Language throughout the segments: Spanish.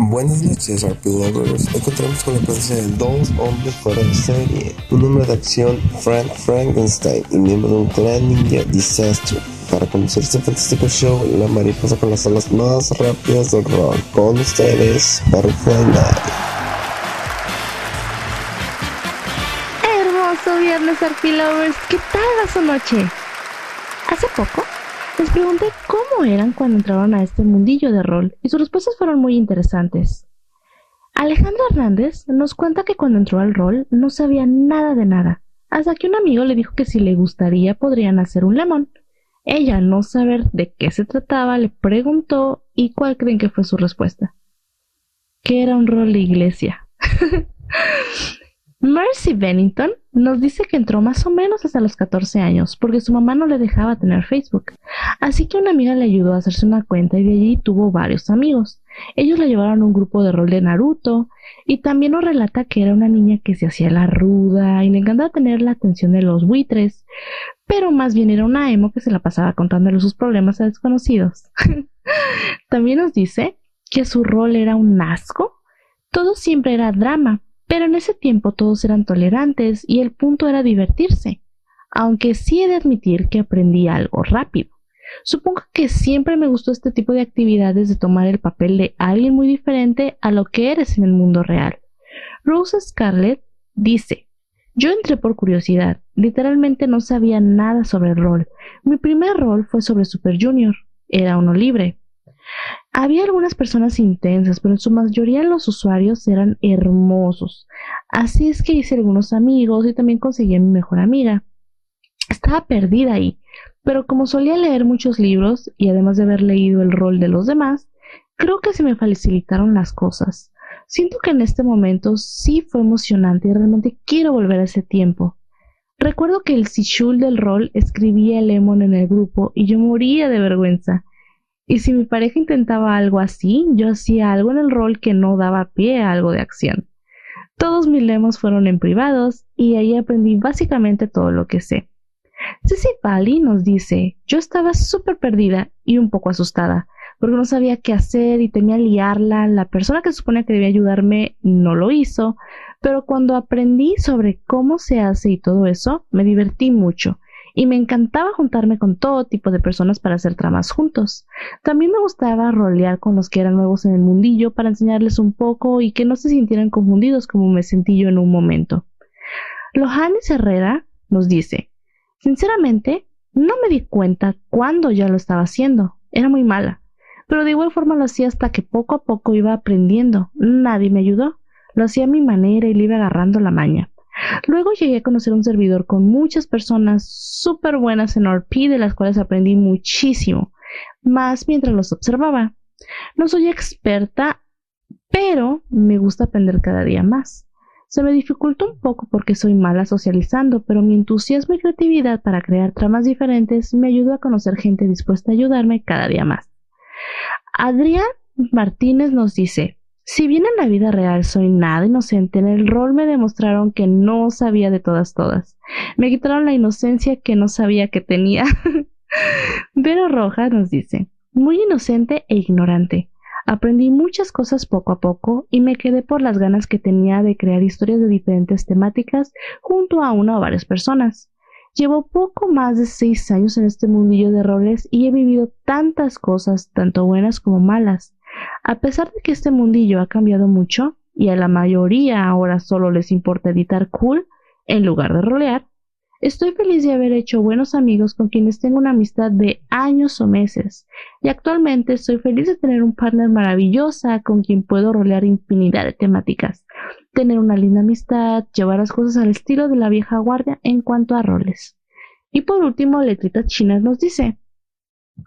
Buenas noches, RP Lovers. Encontramos con la presencia de dos hombres fuera de serie. Un hombre de acción, Frank Frankenstein, y miembro de un clan ninja Disaster. Para conocer este fantástico show, la mariposa con las alas más rápidas del rock. Con ustedes, Butterfly Night. Hermoso viernes, RP Lovers. ¿Qué tal va su noche? Hace poco les pregunté cómo eran cuando entraron a este mundillo de rol y sus respuestas fueron muy interesantes. Alejandra Hernández nos cuenta que cuando entró al rol no sabía nada de nada, hasta que un amigo le dijo que si le gustaría podrían hacer un lemon. Ella, no saber de qué se trataba, le preguntó y cuál creen que fue su respuesta. Que era un rol de iglesia. Mercy Bennington nos dice que entró más o menos hasta los 14 años porque su mamá no le dejaba tener Facebook. Así que una amiga le ayudó a hacerse una cuenta y de allí tuvo varios amigos. Ellos la llevaron a un grupo de rol de Naruto y también nos relata que era una niña que se hacía la ruda y le encantaba tener la atención de los buitres, pero más bien era una emo que se la pasaba contándole sus problemas a desconocidos. también nos dice que su rol era un asco. Todo siempre era drama pero en ese tiempo todos eran tolerantes y el punto era divertirse, aunque sí he de admitir que aprendí algo rápido. Supongo que siempre me gustó este tipo de actividades de tomar el papel de alguien muy diferente a lo que eres en el mundo real. Rose Scarlett dice, yo entré por curiosidad, literalmente no sabía nada sobre el rol. Mi primer rol fue sobre Super Junior, era uno libre. Había algunas personas intensas, pero en su mayoría los usuarios eran hermosos. Así es que hice algunos amigos y también conseguí a mi mejor amiga. Estaba perdida ahí, pero como solía leer muchos libros y además de haber leído el rol de los demás, creo que se me facilitaron las cosas. Siento que en este momento sí fue emocionante y realmente quiero volver a ese tiempo. Recuerdo que el Sichul del rol escribía el Lemon en el grupo y yo moría de vergüenza. Y si mi pareja intentaba algo así, yo hacía algo en el rol que no daba pie a algo de acción. Todos mis lemos fueron en privados y ahí aprendí básicamente todo lo que sé. Ceci Pali nos dice, yo estaba súper perdida y un poco asustada, porque no sabía qué hacer y temía liarla. La persona que supone que debía ayudarme no lo hizo, pero cuando aprendí sobre cómo se hace y todo eso, me divertí mucho y me encantaba juntarme con todo tipo de personas para hacer tramas juntos. También me gustaba rolear con los que eran nuevos en el mundillo para enseñarles un poco y que no se sintieran confundidos como me sentí yo en un momento. Lohanes Herrera nos dice, sinceramente, no me di cuenta cuándo ya lo estaba haciendo. Era muy mala. Pero de igual forma lo hacía hasta que poco a poco iba aprendiendo. Nadie me ayudó. Lo hacía a mi manera y le iba agarrando la maña. Luego llegué a conocer un servidor con muchas personas súper buenas en RP, de las cuales aprendí muchísimo, más mientras los observaba. No soy experta, pero me gusta aprender cada día más. Se me dificulta un poco porque soy mala socializando, pero mi entusiasmo y creatividad para crear tramas diferentes me ayudó a conocer gente dispuesta a ayudarme cada día más. Adrián Martínez nos dice, si bien en la vida real soy nada inocente, en el rol me demostraron que no sabía de todas todas. Me quitaron la inocencia que no sabía que tenía. Vero Roja nos dice, muy inocente e ignorante. Aprendí muchas cosas poco a poco y me quedé por las ganas que tenía de crear historias de diferentes temáticas junto a una o varias personas. Llevo poco más de seis años en este mundillo de roles y he vivido tantas cosas, tanto buenas como malas. A pesar de que este mundillo ha cambiado mucho y a la mayoría ahora solo les importa editar cool en lugar de rolear, estoy feliz de haber hecho buenos amigos con quienes tengo una amistad de años o meses y actualmente estoy feliz de tener un partner maravillosa con quien puedo rolear infinidad de temáticas, tener una linda amistad, llevar las cosas al estilo de la vieja guardia en cuanto a roles. Y por último, Letrita China nos dice,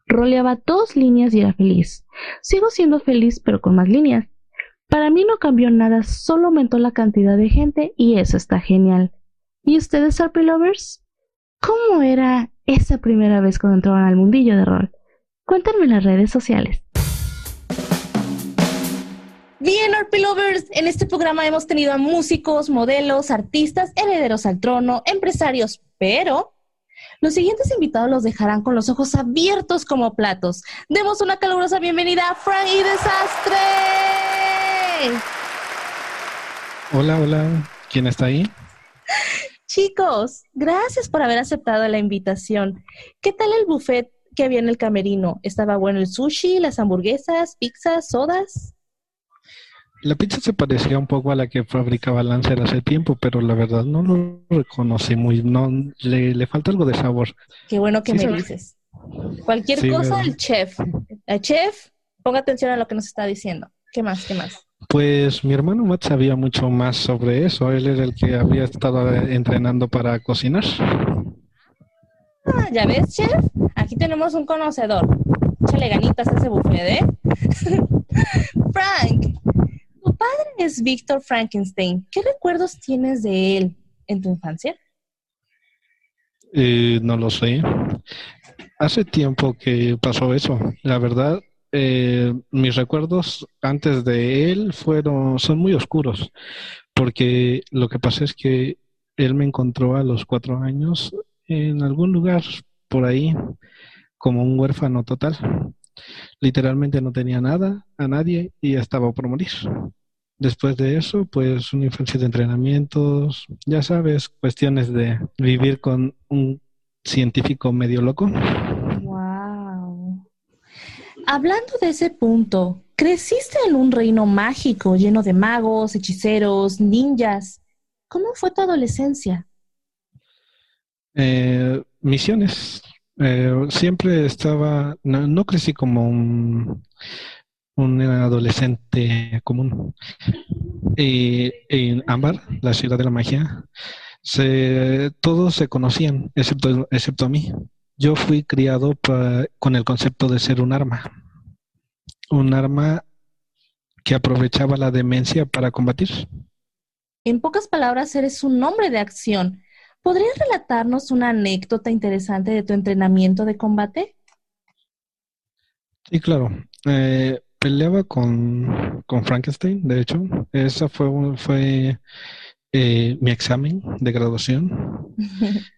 Roleaba dos líneas y era feliz. Sigo siendo feliz, pero con más líneas. Para mí no cambió nada, solo aumentó la cantidad de gente y eso está genial. ¿Y ustedes, RP Lovers? ¿Cómo era esa primera vez cuando entraron al mundillo de rol? Cuéntenme en las redes sociales. Bien, RP Lovers, en este programa hemos tenido a músicos, modelos, artistas, herederos al trono, empresarios, pero los siguientes invitados los dejarán con los ojos abiertos como platos. Demos una calurosa bienvenida a Frank y Desastre. Hola, hola. ¿Quién está ahí? Chicos, gracias por haber aceptado la invitación. ¿Qué tal el buffet que había en el camerino? ¿Estaba bueno el sushi, las hamburguesas, pizzas, sodas? La pizza se parecía un poco a la que fabricaba Lancer hace tiempo, pero la verdad no lo reconocí muy, no, le, falta algo de sabor. Qué bueno que me dices. Cualquier cosa, el chef. El chef, ponga atención a lo que nos está diciendo. ¿Qué más? ¿Qué más? Pues mi hermano Matt sabía mucho más sobre eso. Él era el que había estado entrenando para cocinar. Ah, ya ves, chef. Aquí tenemos un conocedor. Échale ganitas a ese buffet, ¿eh? Frank, padre es Víctor Frankenstein. ¿Qué recuerdos tienes de él en tu infancia? Eh, no lo sé. Hace tiempo que pasó eso. La verdad, eh, mis recuerdos antes de él fueron, son muy oscuros, porque lo que pasa es que él me encontró a los cuatro años en algún lugar por ahí como un huérfano total. Literalmente no tenía nada, a nadie y estaba por morir. Después de eso, pues una infancia de entrenamientos, ya sabes, cuestiones de vivir con un científico medio loco. Wow. Hablando de ese punto, creciste en un reino mágico lleno de magos, hechiceros, ninjas. ¿Cómo fue tu adolescencia? Eh, misiones. Eh, siempre estaba, no, crecí como un, un adolescente común. Y en Ámbar, la ciudad de la magia, se, todos se conocían, excepto, excepto a mí. Yo fui criado con el concepto de ser un arma. Un arma que aprovechaba la demencia para combatir. En pocas palabras, eres un hombre de acción. ¿Podrías relatarnos una anécdota interesante de tu entrenamiento de combate? Sí, claro. Eh, peleaba con, con, Frankenstein, de hecho. Esa fue, fue eh, mi examen de graduación.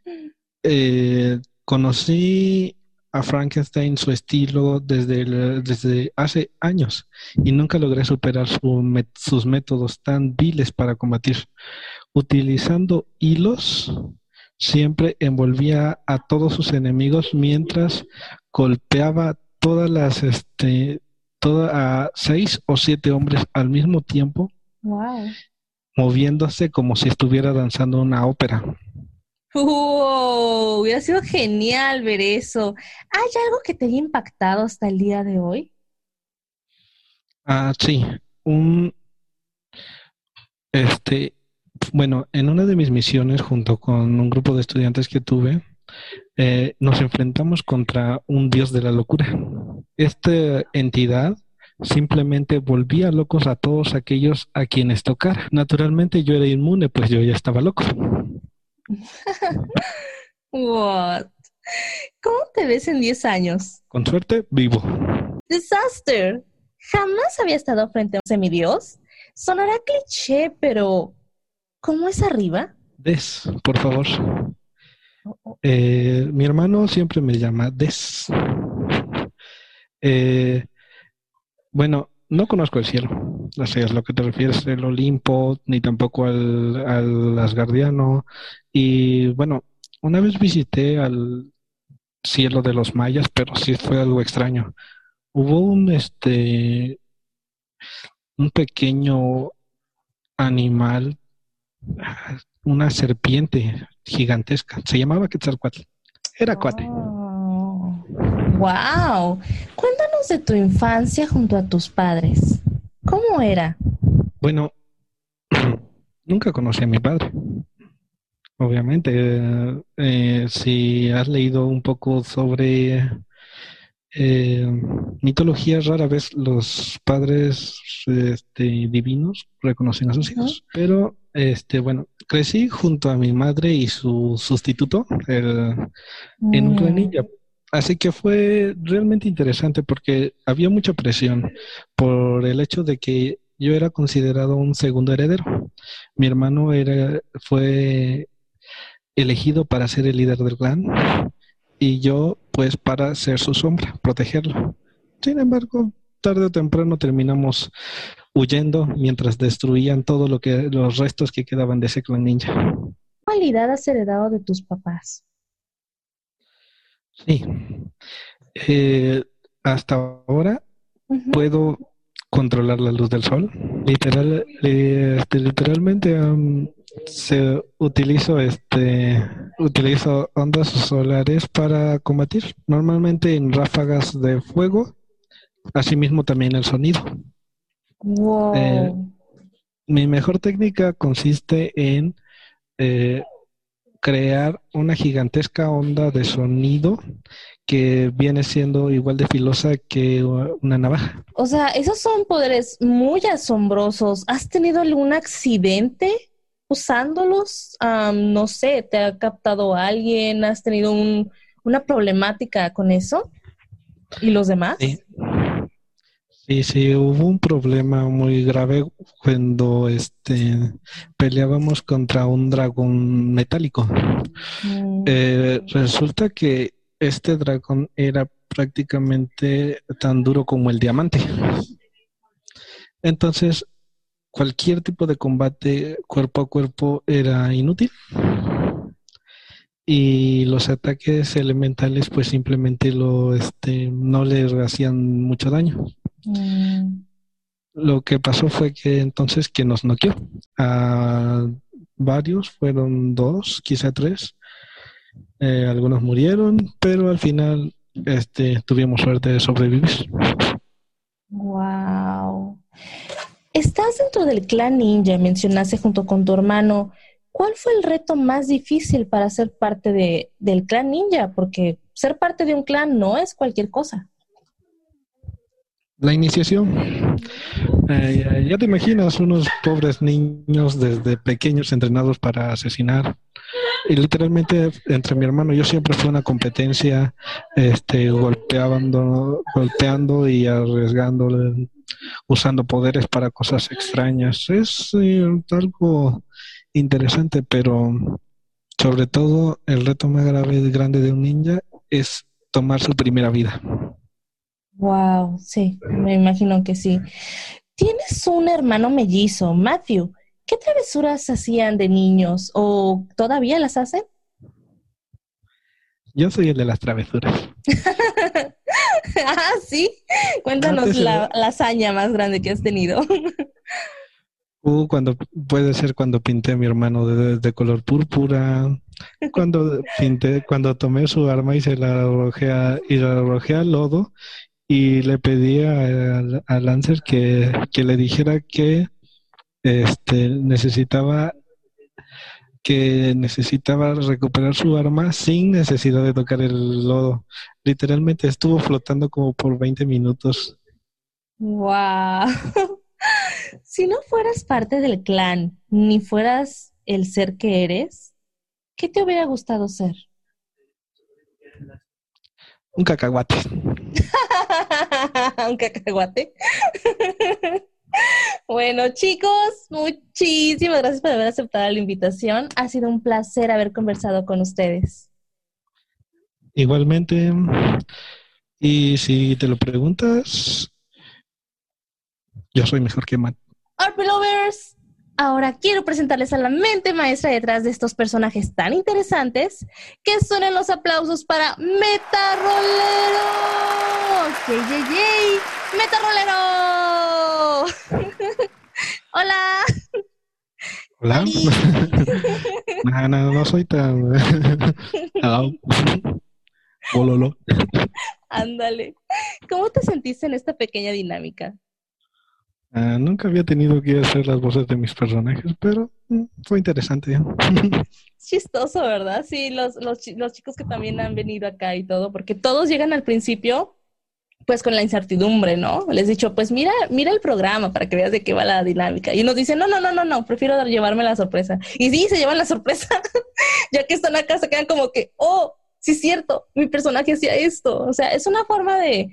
Eh, conocí a Frankenstein su estilo desde, desde hace años y nunca logré superar sus métodos tan viles para combatir. Utilizando hilos, siempre envolvía a todos sus enemigos mientras golpeaba todas las, este, a seis o siete hombres al mismo tiempo. Moviéndose como si estuviera danzando una ópera. ¡Wow! Hubiera sido genial ver eso. ¿Hay algo que te haya impactado hasta el día de hoy? Ah, sí. Un. Este. Bueno, en una de mis misiones, junto con un grupo de estudiantes que tuve, eh, nos enfrentamos contra un dios de la locura. Esta entidad simplemente volvía locos a todos aquellos a quienes tocara. Naturalmente yo era inmune, pues yo ya estaba loco. What? ¿Cómo te ves en 10 años? Con suerte, vivo. Disaster. Jamás había estado frente a un semidios. Sonará cliché, pero ¿cómo es arriba? Des, por favor. Eh, mi hermano siempre me llama Des. Eh, bueno, no conozco el cielo. No sé, es lo que te refieres, el Olimpo, ni tampoco al, al Asgardiano. Y bueno, una vez visité al cielo de los mayas, pero sí fue algo extraño. Hubo un este un pequeño animal, una serpiente gigantesca. Se llamaba Quetzalcoatl. Era cuate. Wow. Cuéntanos de tu infancia junto a tus padres. ¿Cómo era? Bueno, nunca conocí a mi padre. Obviamente, eh, si has leído un poco sobre eh, mitología, rara vez los padres este, divinos reconocen a sus hijos. Pero, este, bueno, crecí junto a mi madre y su sustituto en un mm. Así que fue realmente interesante porque había mucha presión por el hecho de que yo era considerado un segundo heredero. Mi hermano era, fue elegido para ser el líder del clan y yo pues para ser su sombra, protegerlo. Sin embargo, tarde o temprano terminamos huyendo mientras destruían todo lo que los restos que quedaban de ese clan ninja. ¿Qué has heredado de tus papás? Sí. Eh, hasta ahora puedo controlar la luz del sol. Literal, eh, este, literalmente am, se utilizo este utilizo ondas solares para combatir. Normalmente en ráfagas de fuego, asimismo también el sonido. Wow. Eh, Mi mejor técnica consiste en eh, crear una gigantesca onda de sonido que viene siendo igual de filosa que una navaja. O sea, esos son poderes muy asombrosos. ¿Has tenido algún accidente usándolos? Am, no sé, ¿te ha captado alguien? ¿Has tenido un- una problemática con eso? ¿Y los demás? Sí. Sí, sí, hubo un problema muy grave cuando este peleábamos contra un dragón metálico. Mm, Eh, resulta que este dragón era prácticamente tan duro como el diamante. Entonces, cualquier tipo de combate cuerpo a cuerpo era inútil. Y los ataques elementales pues simplemente lo este no le hacían mucho daño. mm, Lo que pasó fue que entonces que nos noqueó. A varios, fueron dos, quizá tres. Eh, algunos murieron, pero al final este, tuvimos suerte de sobrevivir. Wow. Estás dentro del clan ninja, mencionaste junto con tu hermano. ¿Cuál fue el reto más difícil para ser parte de, del clan ninja? Porque ser parte de un clan no es cualquier cosa. La iniciación. Eh, ya- te imaginas unos pobres niños desde pequeños entrenados para asesinar. Y literalmente entre mi hermano y yo siempre fue una competencia, este, golpeando, golpeando y arriesgando, usando poderes para cosas extrañas. Es eh, algo interesante, pero sobre todo el reto más grave y grande de un ninja es tomar su primera vida. Wow, sí, me imagino que sí. Tienes un hermano mellizo, Matthew. ¿Qué travesuras hacían de niños o todavía las hacen? Yo soy el de las travesuras. ah, sí. Cuéntanos la, la hazaña más grande que has tenido. Uh, cuando puede ser cuando pinté a mi hermano de, color púrpura, cuando pinté, cuando tomé su arma y se la arrojé y la arrojé al lodo y le pedí a, a Lancer que, que le dijera que este necesitaba que necesitaba recuperar su arma sin necesidad de tocar el lodo. Literalmente estuvo flotando como por 20 minutos. Wow. si no fueras parte del clan, ni fueras el ser que eres, ¿qué te hubiera gustado ser? Un cacahuate. Un cacahuate. bueno, chicos, muchísimas gracias por haber aceptado la invitación. Ha sido un placer haber conversado con ustedes. Igualmente, y si te lo preguntas, yo soy mejor que Matt. Lovers, ahora quiero presentarles a la mente maestra detrás de estos personajes tan interesantes que suenen los aplausos para Meta Rolero. ¡Yay, yay, yay! ¡Meta Rolero! Hola. Hola. No, no, no soy tan. Bololo. Ándale. ¿Cómo te sentiste en esta pequeña dinámica? Ah, nunca había tenido que hacer las voces de mis personajes, pero mm, fue interesante. Es chistoso, ¿verdad? Sí, los, los, los chicos que también han venido acá y todo, porque todos llegan al principio pues con la incertidumbre, ¿no? Les he dicho, pues mira, mira el programa para que veas de qué va la dinámica. Y unos dicen, no, no, no, no, no, prefiero llevarme la sorpresa. Y sí, se llevan la sorpresa, ya que están acá, se quedan como que, oh, sí es cierto, mi personaje hacía esto. O sea, es una forma de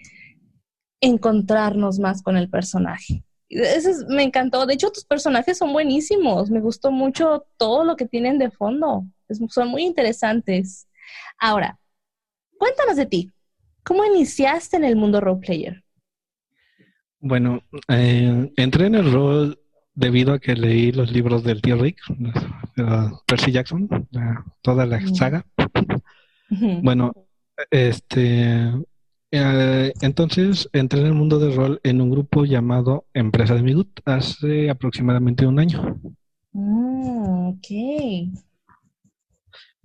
encontrarnos más con el personaje. Eso es- me encantó. De hecho, tus personajes son buenísimos. Me gustó mucho todo lo que tienen de fondo. Es- son muy interesantes. Ahora, cuéntanos de ti. ¿Cómo iniciaste en el mundo role player? Bueno, eh, entré en el rol debido a que leí los libros del tío Rick, Percy Jackson, toda la saga. Bueno, este, eh, entonces entré en el mundo del rol en un grupo llamado Empresa de Migut hace aproximadamente un año. Mm, ok.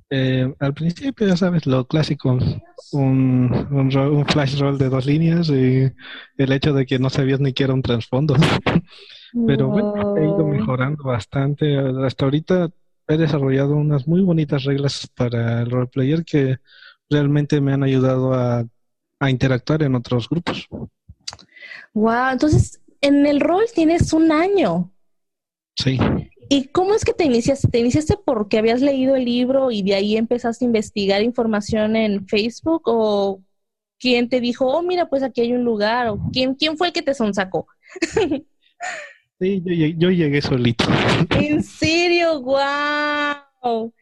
Eh, al principio, ya sabes, lo clásico, un, un, flash roll de dos líneas y el hecho de que no sabías ni que era un trasfondo. Pero bueno, he ido mejorando bastante. Hasta ahorita he desarrollado unas muy bonitas reglas para el roleplayer que realmente me han ayudado a, a interactuar en otros grupos. Wow, entonces en el rol tienes un año. Sí. ¿Y cómo es que te iniciaste? ¿Te iniciaste porque habías leído el libro y de ahí empezaste a investigar información en Facebook? ¿O quién te dijo, oh, mira, pues aquí hay un lugar? ¿O quién, quién fue el que te sonsacó? sí, yo, llegué solito. ¿En serio? ¡Wow!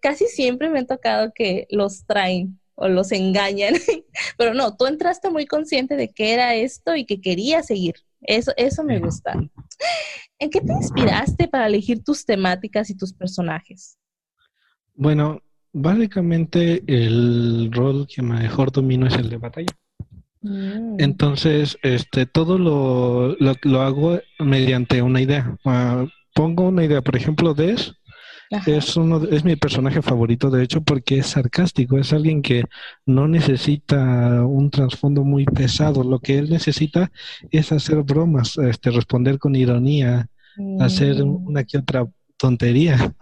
casi siempre me ha tocado que los traen o los engañan. Pero no, tú entraste muy consciente de que era esto y que querías seguir. Eso, eso me gusta. ¿En qué te inspiraste para elegir tus temáticas y tus personajes? Bueno, básicamente el rol que mejor domino es el de batalla. Mm. Entonces, este, todo lo, lo, hago mediante una idea. Ah, pongo una idea, por ejemplo, Des es uno, es mi personaje favorito, de hecho, porque es sarcástico, es alguien que no necesita un trasfondo muy pesado. Lo que él necesita es hacer bromas, este, responder con ironía, hacer mm. una que otra tontería.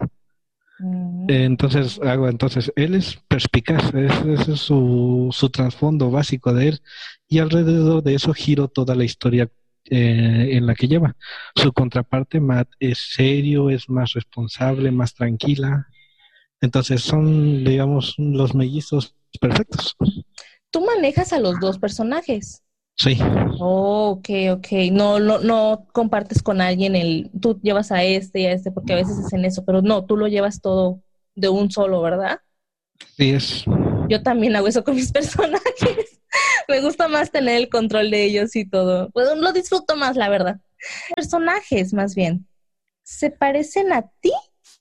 Mm. Entonces, hago, entonces, él es perspicaz, ese es su, su trasfondo básico de él, y alrededor de eso giro toda la historia eh, en la que lleva. Su contraparte, Matt, es serio, es más responsable, más tranquila. Entonces, son, digamos, los mellizos perfectos. ¿Tú manejas a los dos personajes? Sí. Oh, ok, ok. No, no, no compartes con alguien el, tú llevas a este y a este, porque a veces hacen eso, pero no, tú lo llevas todo de un solo, ¿verdad? Sí, es. Yo también hago eso con mis personajes. Me gusta más tener el control de ellos y todo. Pues lo disfruto más, la verdad. Personajes, más bien. ¿Se parecen a ti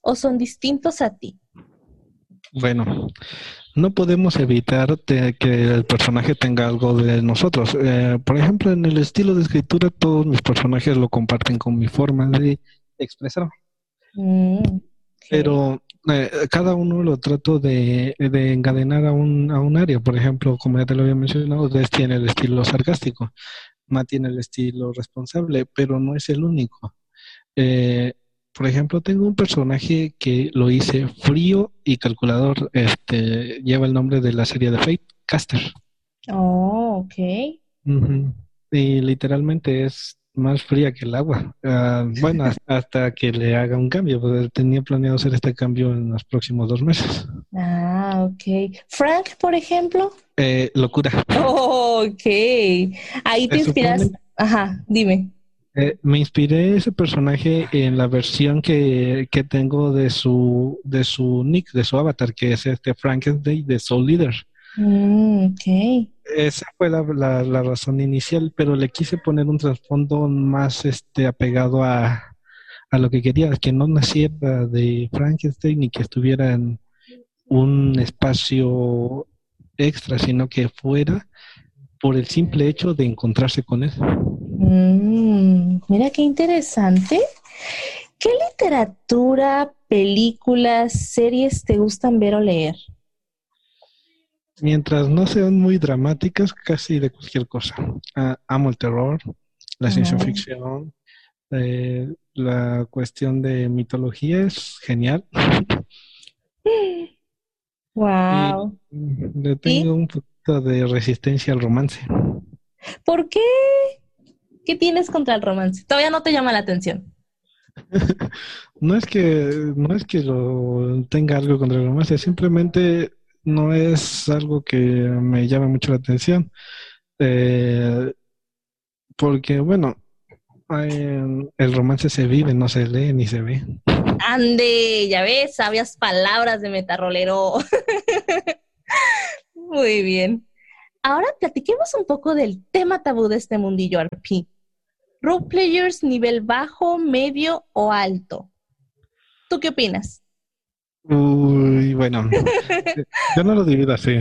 o son distintos a ti? Bueno, no podemos evitar que el personaje tenga algo de nosotros. Eh, por ejemplo, en el estilo de escritura, todos mis personajes lo comparten con mi forma de expresarme. Mm, Pero eh, cada uno lo trato de, encadenar a un, a un área. Por ejemplo, como ya te lo había mencionado, Des tiene el estilo sarcástico, Matt tiene el estilo responsable, pero no es el único. Eh, por ejemplo, tengo un personaje que lo hice frío y calculador. Este lleva el nombre de la serie de Fate, Caster. Oh, ok. Y literalmente es más fría que el agua. Ah, bueno, hasta que le haga un cambio. Pues tenía planeado hacer este cambio en los próximos dos meses. Ah, ok. Frank, por ejemplo. Eh, locura. Oh, ok. Ahí te inspiras. Ajá, dime. Eh, me inspiré ese personaje en la versión que, que, tengo de su de su nick, de su avatar, que es este Frankenstein de Soul Leader. Mm, Esa fue la, la, razón inicial, pero le quise poner un trasfondo más este apegado a, a lo que quería, que no naciera de Frankenstein ni que estuviera en un espacio extra, sino que fuera por el simple hecho de encontrarse con él. Mm, mira qué interesante. ¿Qué literatura, películas, series te gustan ver o leer? Mientras no sean muy dramáticas, casi de cualquier cosa. Ah, amo el terror, la ciencia ficción, eh, la cuestión de mitología es genial. Wow. le tengo un poquito de resistencia al romance. ¿Por qué? ¿Qué tienes contra el romance? Todavía no te llama la atención. no es que no es que lo tenga algo contra el romance, simplemente no es algo que me llame mucho la atención. Eh, porque bueno, el romance se vive, no se lee ni se ve. Ande, ya ves, sabias palabras de metarrolero. Muy bien. ahora platiquemos un poco del tema tabú de este mundillo RP. Role players nivel bajo, medio o alto. ¿Tú qué opinas? Uy, bueno, yo no lo divido así.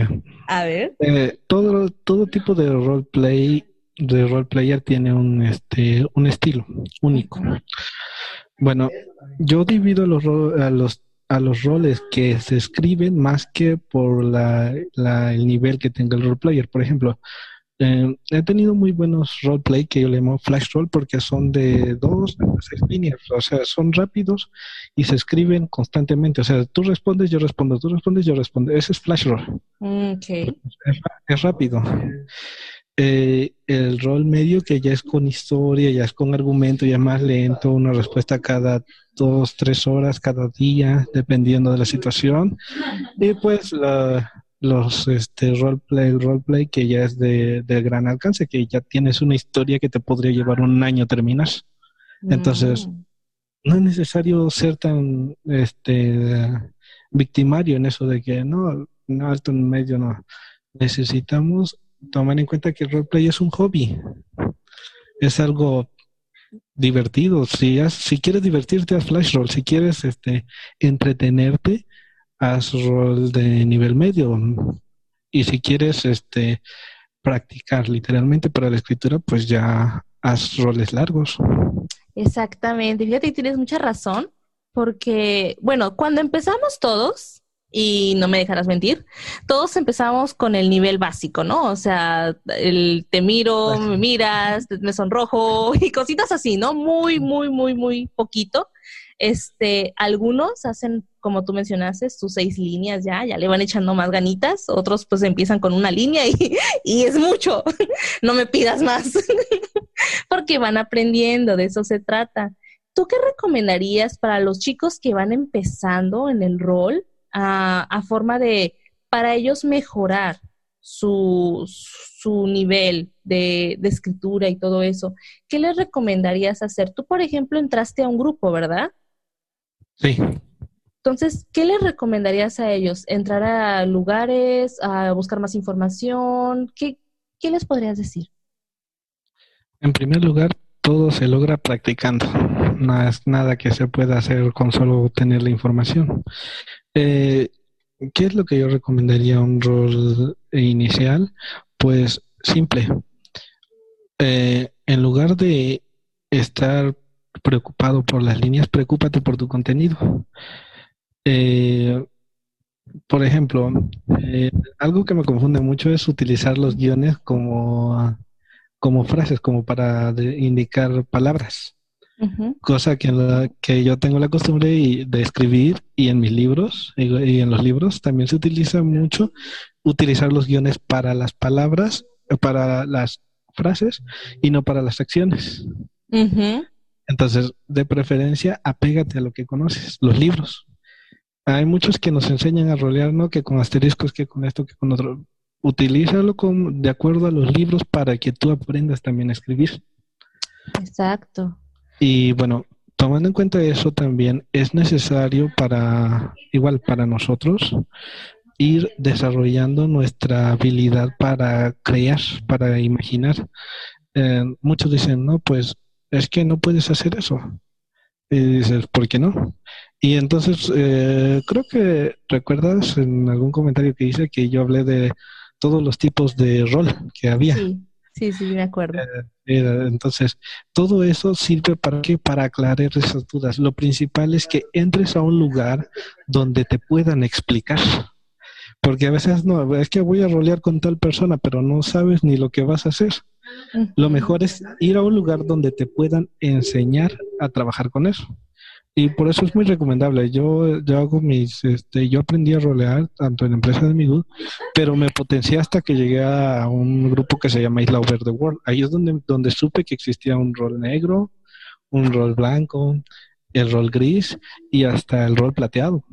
A ver. Eh, todo, todo tipo de roleplay de roleplayer tiene un este un estilo único. Bueno, yo divido los, a los a los roles que se escriben más que por la, la, el nivel que tenga el roleplayer. Por ejemplo, eh, he tenido muy buenos roleplay que yo le llamo flash roll porque son de dos a seis líneas, o sea, son rápidos y se escriben constantemente. O sea, tú respondes, yo respondo, tú respondes, yo respondo. Ese es flash roll. Okay. Es, es rápido. Eh, el rol medio que ya es con historia, ya es con argumento, ya es más lento, una respuesta cada dos, tres horas, cada día, dependiendo de la situación. Y pues la, los este, roleplay, roleplay que ya es de, de, gran alcance, que ya tienes una historia que te podría llevar un año terminar. Entonces, mm. no es necesario ser tan este victimario en eso de que no, no alto en medio, no. Necesitamos tomar en cuenta que el roleplay es un hobby. Es algo divertido. Si, has, si quieres divertirte, haz flash roll. Si quieres este, entretenerte, haz rol de nivel medio. Y si quieres este, practicar literalmente para la escritura, pues ya haz roles largos. Exactamente. Fíjate que tienes mucha razón, porque, bueno, cuando empezamos todos, y no me dejarás mentir, todos empezamos con el nivel básico, ¿no? O sea, el te miro, me miras, me sonrojo y cositas así, ¿no? Muy, muy, muy, muy poquito. Este, algunos hacen, como tú mencionaste, sus seis líneas ya, ya le van echando más ganitas, otros pues empiezan con una línea y, y es mucho, no me pidas más, porque van aprendiendo, de eso se trata. ¿Tú qué recomendarías para los chicos que van empezando en el rol? a, forma de, para ellos mejorar su, su nivel de, de, escritura y todo eso, ¿qué les recomendarías hacer? Tú, por ejemplo, entraste a un grupo, ¿verdad? Sí. Entonces, ¿qué les recomendarías a ellos? ¿Entrar a lugares, a buscar más información? ¿Qué, qué les podrías decir? En primer lugar, todo se logra practicando. No es nada que se pueda hacer con solo tener la información. Eh, ¿Qué es lo que yo recomendaría un rol inicial? Pues simple. Eh, en lugar de estar preocupado por las líneas, preocúpate por tu contenido. Eh, por ejemplo, eh, algo que me confunde mucho es utilizar los guiones como, como frases, como para indicar palabras. Cosa que, la, que yo tengo la costumbre de escribir y en mis libros y, en los libros también se utiliza mucho utilizar los guiones para las palabras, para las frases y no para las acciones. Entonces, de preferencia, apégate a lo que conoces, los libros. Hay muchos que nos enseñan a rolear, ¿no? Que con asteriscos, que con esto, que con otro. Utilízalo con, de acuerdo a los libros para que tú aprendas también a escribir. Exacto. Y bueno, tomando en cuenta eso también es necesario para, igual para nosotros, ir desarrollando nuestra habilidad para crear, para imaginar. Eh, muchos dicen, no, pues es que no puedes hacer eso. Y dices, ¿por qué no? Y entonces, eh, creo que recuerdas en algún comentario que hice que yo hablé de todos los tipos de rol que había. Sí, sí, me acuerdo. Eh, entonces, todo eso sirve para que para aclarar esas dudas. Lo principal es que entres a un lugar donde te puedan explicar. Porque a veces no, es que voy a rolear con tal persona, pero no sabes ni lo que vas a hacer. Lo mejor es ir a un lugar donde te puedan enseñar a trabajar con eso. Y por eso es muy recomendable. Yo, yo hago mis, este, yo aprendí a rolear tanto en la empresa de Migu, pero me potencié hasta que llegué a un grupo que se llama Isla Over the World. Ahí es donde, donde supe que existía un rol negro, un rol blanco, el rol gris y hasta el rol plateado.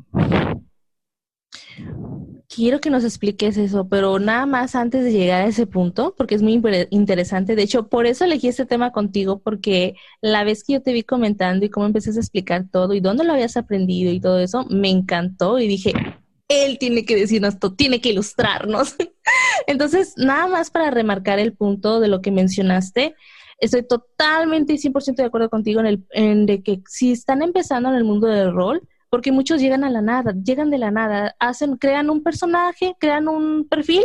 Quiero que nos expliques eso, pero nada más antes de llegar a ese punto, porque es muy interesante. De hecho, por eso elegí este tema contigo, porque la vez que yo te vi comentando y cómo empezaste a explicar todo y dónde lo habías aprendido y todo eso, me encantó y dije, él tiene que decirnos esto, tiene que ilustrarnos. Entonces, nada más para remarcar el punto de lo que mencionaste, estoy totalmente y 100% de acuerdo contigo en, el, de que si están empezando en el mundo del rol, porque muchos llegan a la nada, llegan de la nada, hacen, crean un personaje, crean un perfil,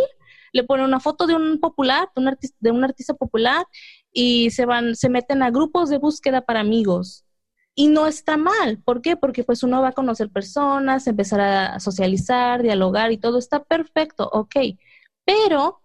le ponen una foto de un popular, de un artista, de un artista popular y se van, se meten a grupos de búsqueda para amigos. Y no está mal. ¿Por qué? Porque pues uno va a conocer personas, empezar a socializar, dialogar y todo está perfecto, ok. Pero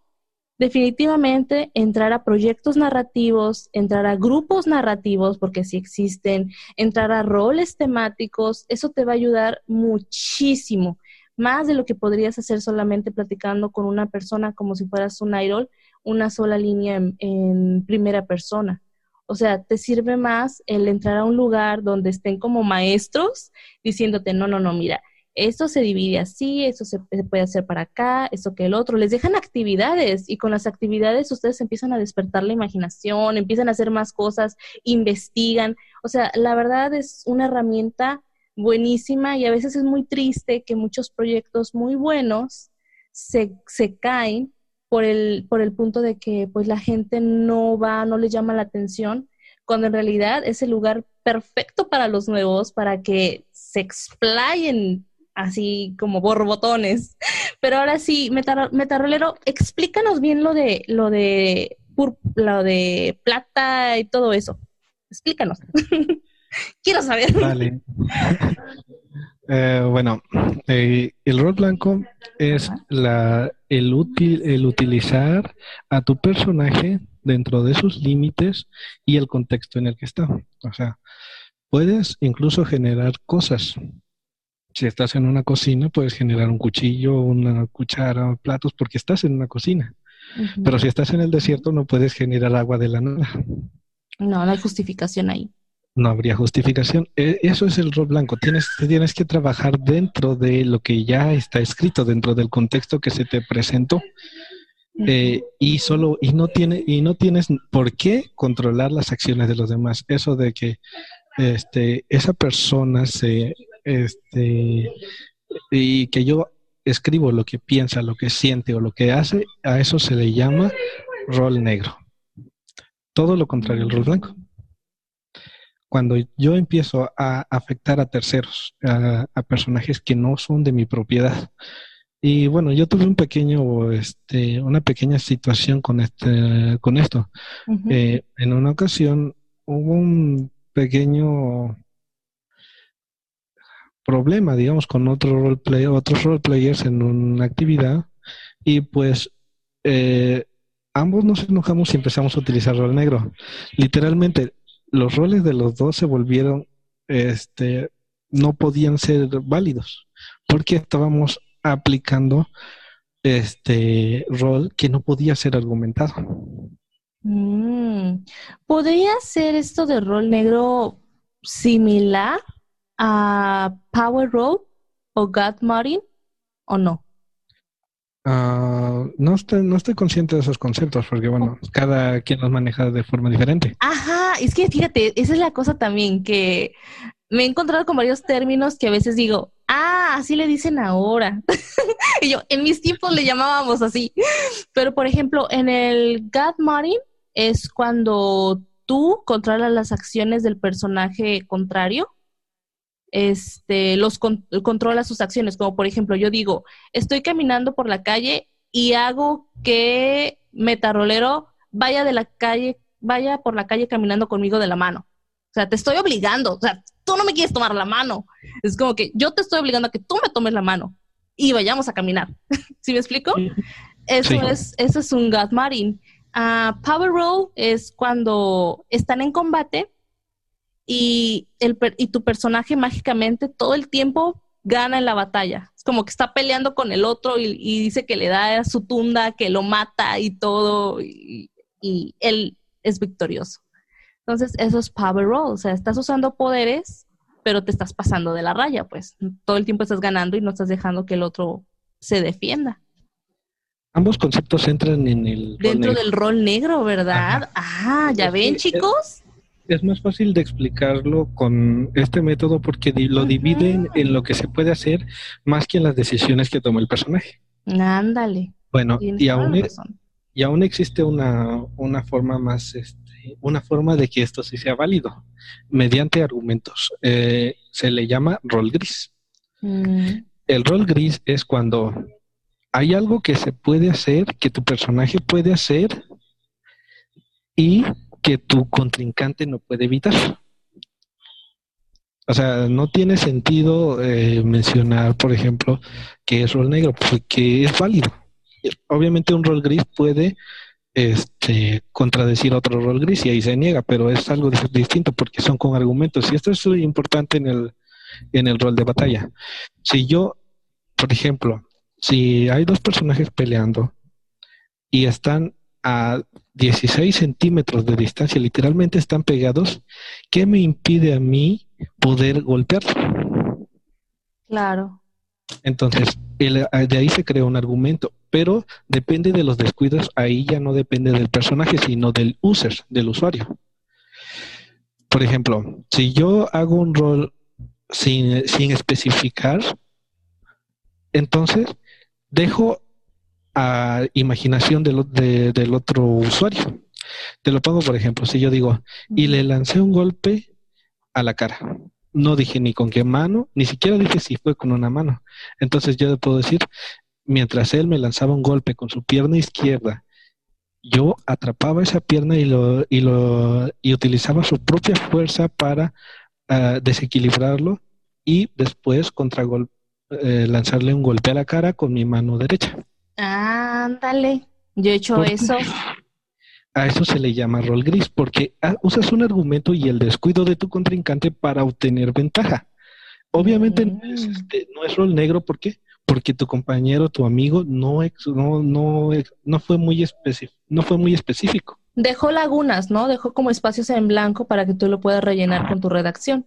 definitivamente entrar a proyectos narrativos, entrar a grupos narrativos, porque si existen, entrar a roles temáticos, eso te va a ayudar muchísimo, más de lo que podrías hacer solamente platicando con una persona como si fueras un idol, una sola línea en, en primera persona. O sea, te sirve más el entrar a un lugar donde estén como maestros diciéndote, no, no, no, mira, esto se divide así, esto se, puede hacer para acá, esto que el otro. Les dejan actividades y con las actividades ustedes empiezan a despertar la imaginación, empiezan a hacer más cosas, investigan. O sea, la verdad es una herramienta buenísima y a veces es muy triste que muchos proyectos muy buenos se, se caen por el, por el punto de que pues la gente no va, no le llama la atención, cuando en realidad es el lugar perfecto para los nuevos, para que se explayen así como borbotones. Pero ahora sí, Metarrolero, explícanos bien lo de lo de lo de plata y todo eso. Explícanos. Quiero saber. Vale. Eh, bueno, eh, el rol blanco es la, el, útil, el utilizar a tu personaje dentro de sus límites y el contexto en el que está. O sea, puedes incluso generar cosas si estás en una cocina, puedes generar un cuchillo, una cuchara, platos, porque estás en una cocina. Pero si estás en el desierto, no puedes generar agua de la nada. No, no hay justificación ahí. No habría justificación. E, eso es el rol blanco. Tienes, tienes que trabajar dentro de lo que ya está escrito, dentro del contexto que se te presentó. Eh, y solo y no tiene y no tienes por qué controlar las acciones de los demás eso de que este esa persona se este, y que yo escribo lo que piensa, lo que siente o lo que hace, a eso se le llama rol negro. Todo lo contrario al rol blanco. Cuando yo empiezo a afectar a terceros, a, personajes que no son de mi propiedad, y bueno, yo tuve un pequeño, este, una pequeña situación con este, con esto. Eh, en una ocasión hubo un pequeño problema, digamos, con otro roleplay, otros roleplayers en una actividad y pues eh, ambos nos enojamos y empezamos a utilizar rol negro. Literalmente, los roles de los dos se volvieron, este, no podían ser válidos porque estábamos aplicando este rol que no podía ser argumentado. Mm. ¿Podría ser esto de rol negro similar a Power Road o God Marine o no? Ah, no, estoy, no estoy consciente de esos conceptos porque, bueno, cada quien los maneja de forma diferente. Ajá, es que fíjate, esa es la cosa también, que me he encontrado con varios términos que a veces digo, ah, así le dicen ahora. y yo, en mis tiempos le llamábamos así. Pero, por ejemplo, en el God Marine es cuando tú controlas las acciones del personaje contrario este, los controla sus acciones. Como por ejemplo, yo digo, estoy caminando por la calle y hago que Metarolero vaya de la calle, vaya por la calle caminando conmigo de la mano. O sea, te estoy obligando. O sea, tú no me quieres tomar la mano. Es como que yo te estoy obligando a que tú me tomes la mano y vayamos a caminar. ¿Sí me explico? Eso es, eso es un God Marine. Ah, Power Roll es cuando están en combate y, el, y tu personaje mágicamente todo el tiempo gana en la batalla. Es como que está peleando con el otro y, dice que le da su tunda, que lo mata y todo, y, él es victorioso. Entonces, eso es power roll, o sea, estás usando poderes, pero te estás pasando de la raya, pues todo el tiempo estás ganando y no estás dejando que el otro se defienda. Ambos conceptos entran en el... Dentro del rol negro, ¿verdad? Ah, ya ven, chicos es más fácil de explicarlo con este método porque lo dividen en lo que se puede hacer más que en las decisiones que toma el personaje. Ándale. Bueno, y aún, e- y aún existe una, una forma más, este, una forma de que esto sí sea válido, mediante argumentos. Eh, se le llama rol gris. Mm, El rol gris es cuando hay algo que se puede hacer, que tu personaje puede hacer y que tu contrincante no puede evitar. O sea, no tiene sentido eh, mencionar, por ejemplo, que es rol negro, porque es válido. Obviamente un rol gris puede este, contradecir otro rol gris y ahí se niega, pero es algo dis- distinto porque son con argumentos. Y esto es muy importante en el, en el rol de batalla. Si yo, por ejemplo, si hay dos personajes peleando y están a 16 centímetros de distancia, literalmente están pegados, ¿qué me impide a mí poder golpearlo? claro. Entonces, el- de ahí se crea un argumento, pero depende de los descuidos, ahí ya no depende del personaje, sino del user, del usuario. Por ejemplo, si yo hago un rol sin, sin especificar, entonces dejo a imaginación del, de- del otro usuario. Te lo pongo, por ejemplo, si yo digo, y le lancé un golpe a la cara. No dije ni con qué mano, ni siquiera dije si fue con una mano. Entonces yo le puedo decir, mientras él me lanzaba un golpe con su pierna izquierda, yo atrapaba esa pierna y lo y lo y utilizaba su propia fuerza para ah, desequilibrarlo y después contra lanzarle un golpe a la cara con mi mano derecha. Ándale. Yo he hecho eso. A eso se le llama rol gris, porque ah, usas un argumento y el descuido de tu contrincante para obtener ventaja. Obviamente no, es, Mm. este, no es rol negro, ¿por qué? Porque tu compañero, tu amigo, no, ex- no, no, no, fue muy no fue muy específico. Dejó lagunas, ¿no? Dejó como espacios en blanco para que tú lo puedas rellenar con tu redacción.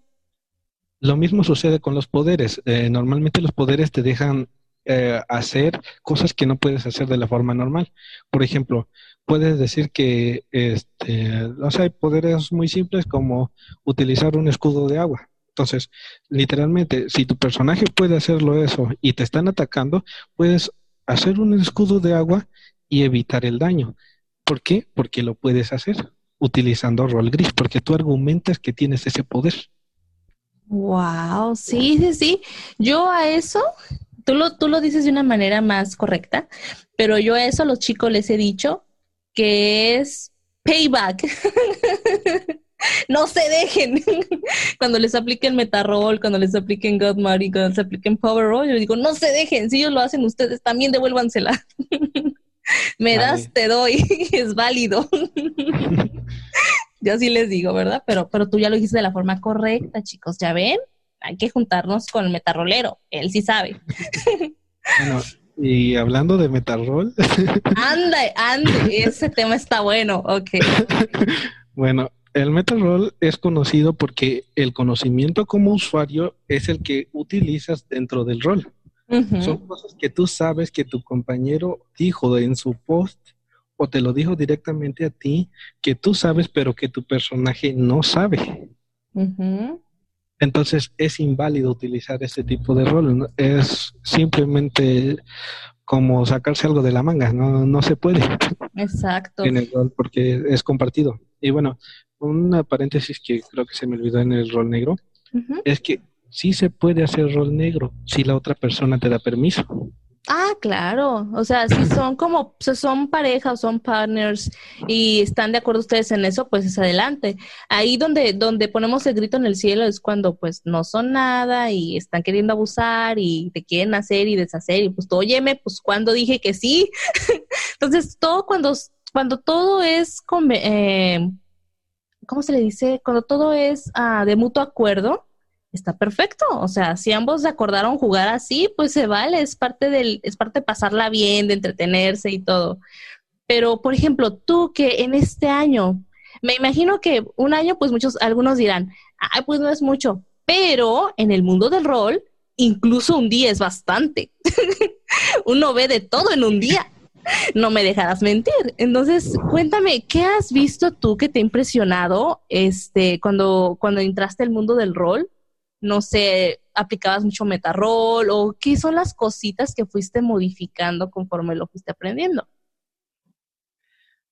Lo mismo sucede con los poderes. Eh, normalmente los poderes te dejan eh, hacer cosas que no puedes hacer de la forma normal. Por ejemplo, puedes decir que este, o sea, hay poderes muy simples como utilizar un escudo de agua. Entonces, literalmente, si tu personaje puede hacerlo eso y te están atacando, puedes hacer un escudo de agua y evitar el daño. ¿Por qué? Porque lo puedes hacer utilizando rol gris, porque tú argumentas que tienes ese poder. Wow, sí, sí, sí. Yo a eso, tú lo, tú lo dices de una manera más correcta, pero yo a eso a los chicos les he dicho que es payback. no se dejen. cuando les apliquen Metarol, cuando les apliquen Godmary, cuando les apliquen Power Roll, yo digo, no se dejen. Si ellos lo hacen ustedes, también devuélvansela. Me Vale. das, te doy. es válido. Yo sí les digo, ¿verdad? Pero, pero tú ya lo dijiste de la forma correcta, chicos. ¿Ya ven? Hay que juntarnos con el metarrolero. Él sí sabe. Bueno, y hablando de Metarol, Anda, ande. Ese tema está bueno. Ok. bueno, el Metarol es conocido porque el conocimiento como usuario es el que utilizas dentro del rol. Son cosas que tú sabes que tu compañero dijo en su post o te lo dijo directamente a ti, que tú sabes pero que tu personaje no sabe. Ujú. Entonces es inválido utilizar ese tipo de rol. ¿no? Es simplemente como sacarse algo de la manga. No, no se puede Exacto. en el rol porque es compartido. Y bueno, una paréntesis que creo que se me olvidó en el rol negro es que sí se puede hacer rol negro si la otra persona te da permiso. Ah, claro. O sea, si son como, si son parejas, son partners y están de acuerdo ustedes en eso, pues es adelante. Ahí donde, donde ponemos el grito en el cielo es cuando pues no son nada y están queriendo abusar y te quieren hacer y deshacer y pues tú, óyeme, pues cuando dije que sí. Entonces, todo cuando, cuando todo es, conve- eh, ¿cómo se le dice? Cuando todo es ah, de mutuo acuerdo, está perfecto. O sea, si ambos acordaron jugar así, pues se vale, es parte del, es parte de pasarla bien, de entretenerse y todo. Pero, por ejemplo, tú que en este año, me imagino que un año, pues muchos, algunos dirán, ay, pues no es mucho, pero en el mundo del rol, incluso un día es bastante. Uno ve de todo en un día. No me dejarás mentir. Entonces, cuéntame, ¿qué has visto tú que te ha impresionado este, cuando, cuando entraste al mundo del rol? No sé, aplicabas mucho metarrol o qué son las cositas que fuiste modificando conforme lo fuiste aprendiendo.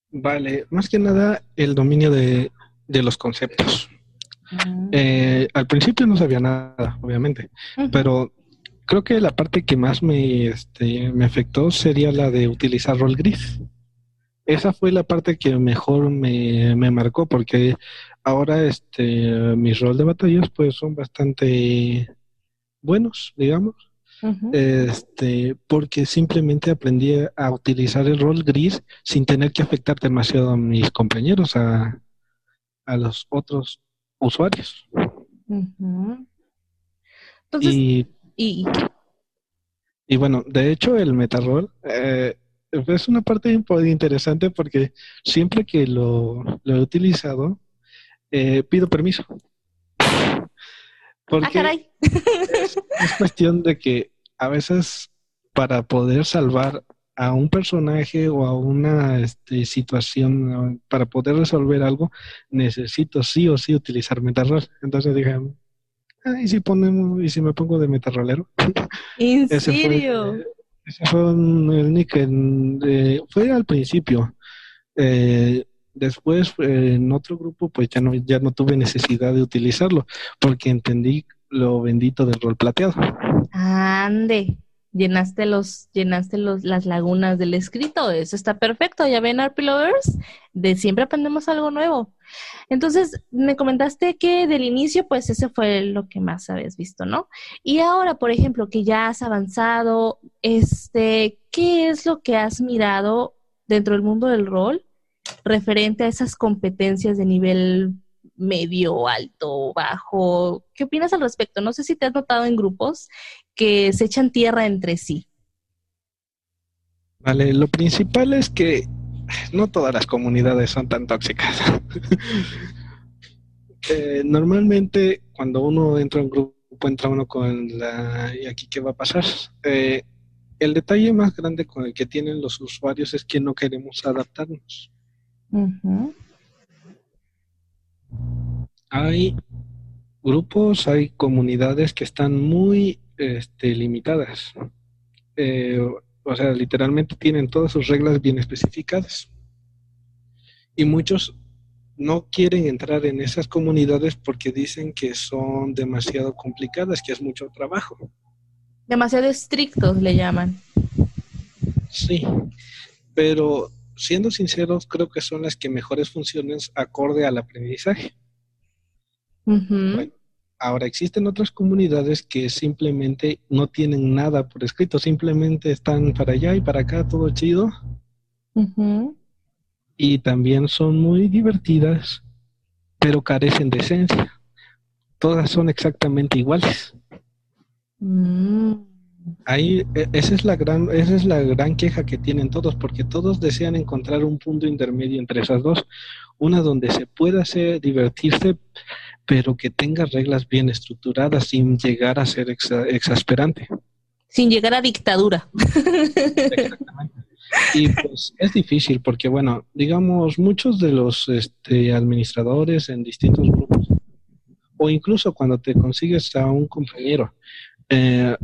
Vale, más que nada el dominio de, los conceptos. Mm. Eh, al principio no sabía nada, obviamente, pero creo que la parte que más me, este, me afectó sería la de utilizar rol gris. Esa fue la parte que mejor me, me marcó porque ahora este mis rol de batallas pues son bastante buenos, digamos. Este, porque simplemente aprendí a utilizar el rol gris sin tener que afectar demasiado a mis compañeros, a, a los otros usuarios. Entonces, y, y, y, bueno, de hecho el metarol eh, es una parte interesante porque siempre que lo, lo he utilizado, eh, pido permiso. Porque ah, es, cuestión de que a veces para poder salvar a un personaje o a una este, situación, para poder resolver algo, necesito sí o sí utilizar metarrol. Entonces dije, ah, ¿y si ponemos, y si me pongo de metarrolero? ¿En serio? Fue, fue el fue al principio. Eh, Después, en otro grupo, pues ya no, ya no tuve necesidad de utilizarlo, porque entendí lo bendito del rol plateado. Ande, llenaste los, llenaste los, las lagunas del escrito, eso está perfecto, ya ven RP Lovers, de siempre aprendemos algo nuevo. Entonces, me comentaste que del inicio, pues ese fue lo que más habías visto, ¿no? Y ahora, por ejemplo, que ya has avanzado, este, ¿qué es lo que has mirado dentro del mundo del rol referente a esas competencias de nivel medio, alto, bajo. ¿Qué opinas al respecto? No sé si te has notado en grupos que se echan tierra entre sí. Vale, lo principal es que no todas las comunidades son tan tóxicas. Eh, normalmente cuando uno entra a un grupo, entra uno con la... ¿Y aquí qué va a pasar? Eh, el detalle más grande con el que tienen los usuarios es que no queremos adaptarnos. Hay grupos, hay comunidades que están muy este, limitadas. Eh, o sea, literalmente tienen todas sus reglas bien especificadas. Y muchos no quieren entrar en esas comunidades porque dicen que son demasiado complicadas, que es mucho trabajo. Demasiado estrictos le llaman. Sí, pero siendo sinceros, creo que son las que mejores funciones acorde al aprendizaje. Ahora existen otras comunidades que simplemente no tienen nada por escrito, simplemente están para allá y para acá, todo chido. Y también son muy divertidas, pero carecen de esencia. Todas son exactamente iguales. Mm. Ahí, e, esa es la gran, esa es la gran queja que tienen todos, porque todos desean encontrar un punto intermedio entre esas dos, una donde se pueda hacer divertirse, pero que tenga reglas bien estructuradas sin llegar a ser exasperante. Sin llegar a dictadura. Exactamente. Y pues es difícil porque, bueno, digamos, muchos de los este, administradores en distintos grupos, o incluso cuando te consigues a un compañero, eh,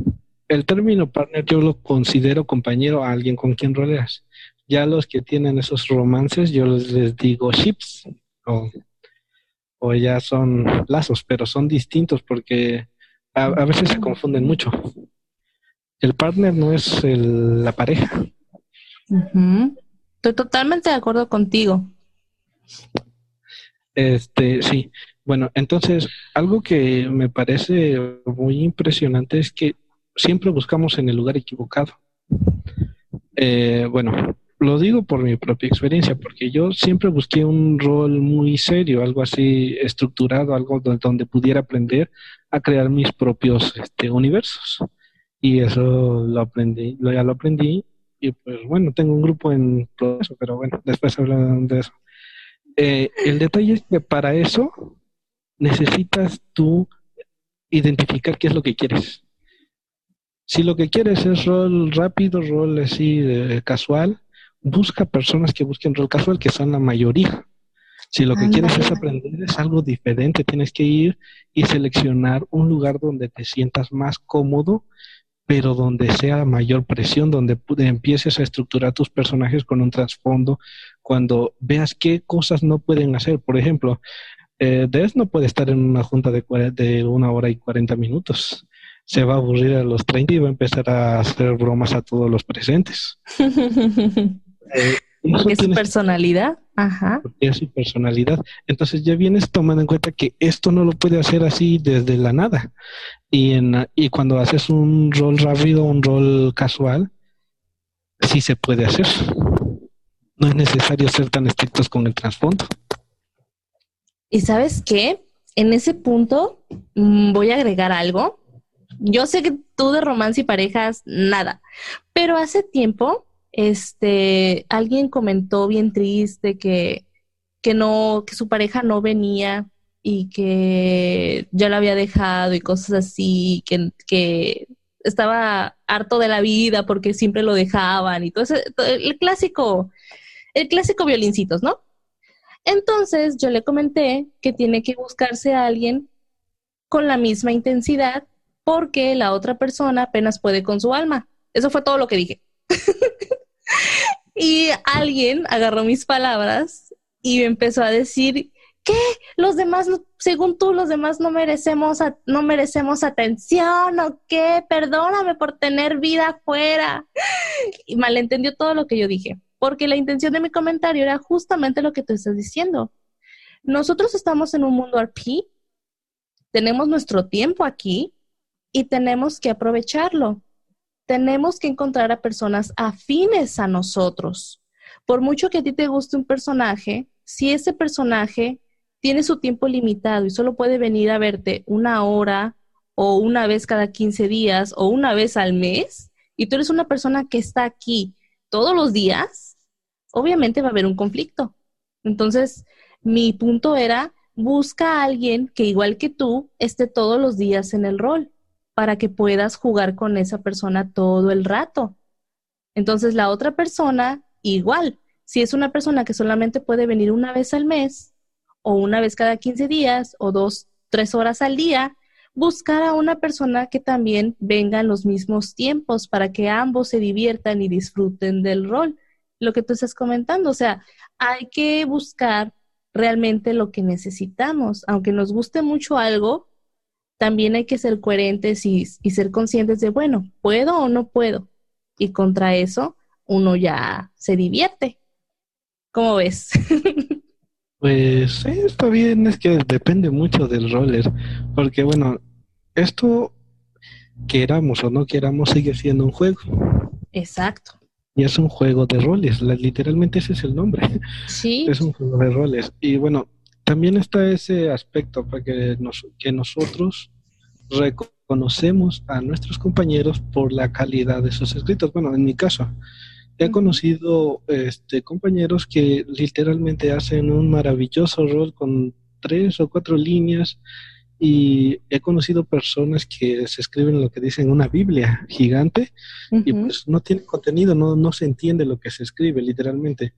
el término partner yo lo considero compañero a alguien con quien rodeas. Ya los que tienen esos romances, yo les, digo ships o, ya son lazos, pero son distintos porque a, veces se confunden mucho. El partner no es la pareja. Estoy totalmente de acuerdo contigo. Este, sí. Bueno, entonces, algo que me parece muy impresionante es que siempre buscamos en el lugar equivocado. Eh, bueno, lo digo por mi propia experiencia, porque yo siempre busqué un rol muy serio, algo así estructurado, algo donde pudiera aprender a crear mis propios este, universos. Y eso lo aprendí, ya lo aprendí, y pues bueno, tengo un grupo en proceso, pero bueno, después hablarán de eso. Eh, el detalle es que para eso necesitas tú identificar qué es lo que quieres. Si lo que quieres es rol rápido, rol así casual, busca personas que busquen rol casual, que son la mayoría. Si lo que quieres es aprender es algo diferente, tienes que ir y seleccionar un lugar donde te sientas más cómodo, pero donde sea mayor presión, donde empieces a estructurar tus personajes con un trasfondo, cuando veas qué cosas no pueden hacer. Por ejemplo, eh, Des no puede estar en una junta de, de una hora y 40 minutos. Se va a aburrir a los 30 y va a empezar a hacer bromas a todos los presentes. Eh, Porque su tienes personalidad, ajá. porque es su personalidad. Entonces ya vienes tomando en cuenta que esto no lo puede hacer así desde la nada. Y, en, y cuando haces un rol rápido, un rol casual, sí se puede hacer. No es necesario ser tan estrictos con el trasfondo. Y sabes qué? En ese punto mm, voy a agregar algo. Yo sé que tú de romance y parejas, nada. Pero hace tiempo, este, alguien comentó bien triste que, que no, que su pareja no venía y que ya la había dejado y cosas así, que, que estaba harto de la vida porque siempre lo dejaban y todo ese, el clásico, el clásico violincitos, ¿no? Entonces yo le comenté que tiene que buscarse a alguien con la misma intensidad porque la otra persona apenas puede con su alma. Eso fue todo lo que dije. y alguien agarró mis palabras y empezó a decir, ¿qué? Los demás, según tú, los demás no merecemos, no merecemos atención o qué? Perdóname por tener vida afuera. Y malentendió todo lo que yo dije, porque la intención de mi comentario era justamente lo que tú estás diciendo. Nosotros estamos en un mundo RP, tenemos nuestro tiempo aquí y tenemos que aprovecharlo. Tenemos que encontrar a personas afines a nosotros. Por mucho que a ti te guste un personaje, si ese personaje tiene su tiempo limitado y solo puede venir a verte una hora o una vez cada 15 días o una vez al mes, y tú eres una persona que está aquí todos los días, obviamente va a haber un conflicto. Entonces, mi punto era, busca a alguien que igual que tú esté todos los días en el rol para que puedas jugar con esa persona todo el rato. Entonces, la otra persona, igual, si es una persona que solamente puede venir una vez al mes o una vez cada 15 días o dos, tres horas al día, buscar a una persona que también venga en los mismos tiempos para que ambos se diviertan y disfruten del rol. Lo que tú estás comentando, o sea, hay que buscar realmente lo que necesitamos. Aunque nos guste mucho algo, también hay que ser coherentes y, y ser conscientes de, bueno, ¿puedo o no puedo? Y contra eso uno ya se divierte. ¿Cómo ves? Pues sí, está bien, es que depende mucho del roller, porque bueno, esto queramos o no queramos sigue siendo un juego Exacto. y es un juego de roles, la- literalmente ese es el nombre, Sí, es un juego de roles y bueno, también está ese aspecto para que, nos, que nosotros reconocemos a nuestros compañeros por la calidad de sus escritos, bueno, en mi caso. He conocido este, compañeros que literalmente hacen un maravilloso rol con tres o cuatro líneas y he conocido personas que se escriben lo que dicen una Biblia gigante y pues no tiene contenido, no, no se entiende lo que se escribe literalmente.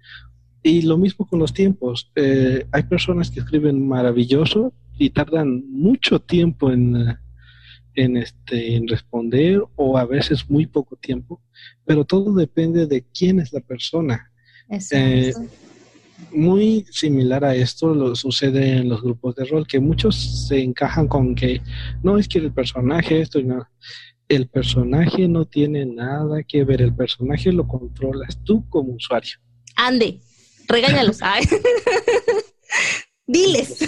Y lo mismo con los tiempos. Eh, hay personas que escriben maravilloso y tardan mucho tiempo en, eh, en, este, en responder o a veces muy poco tiempo, pero todo depende de quién es la persona. exacto. Muy similar a esto lo sucede en los grupos de rol, que muchos se encajan con que no es que el personaje esto y nada. El personaje no tiene nada que ver, el personaje lo controlas tú como usuario. Ande, regáñalos. Ay. Diles.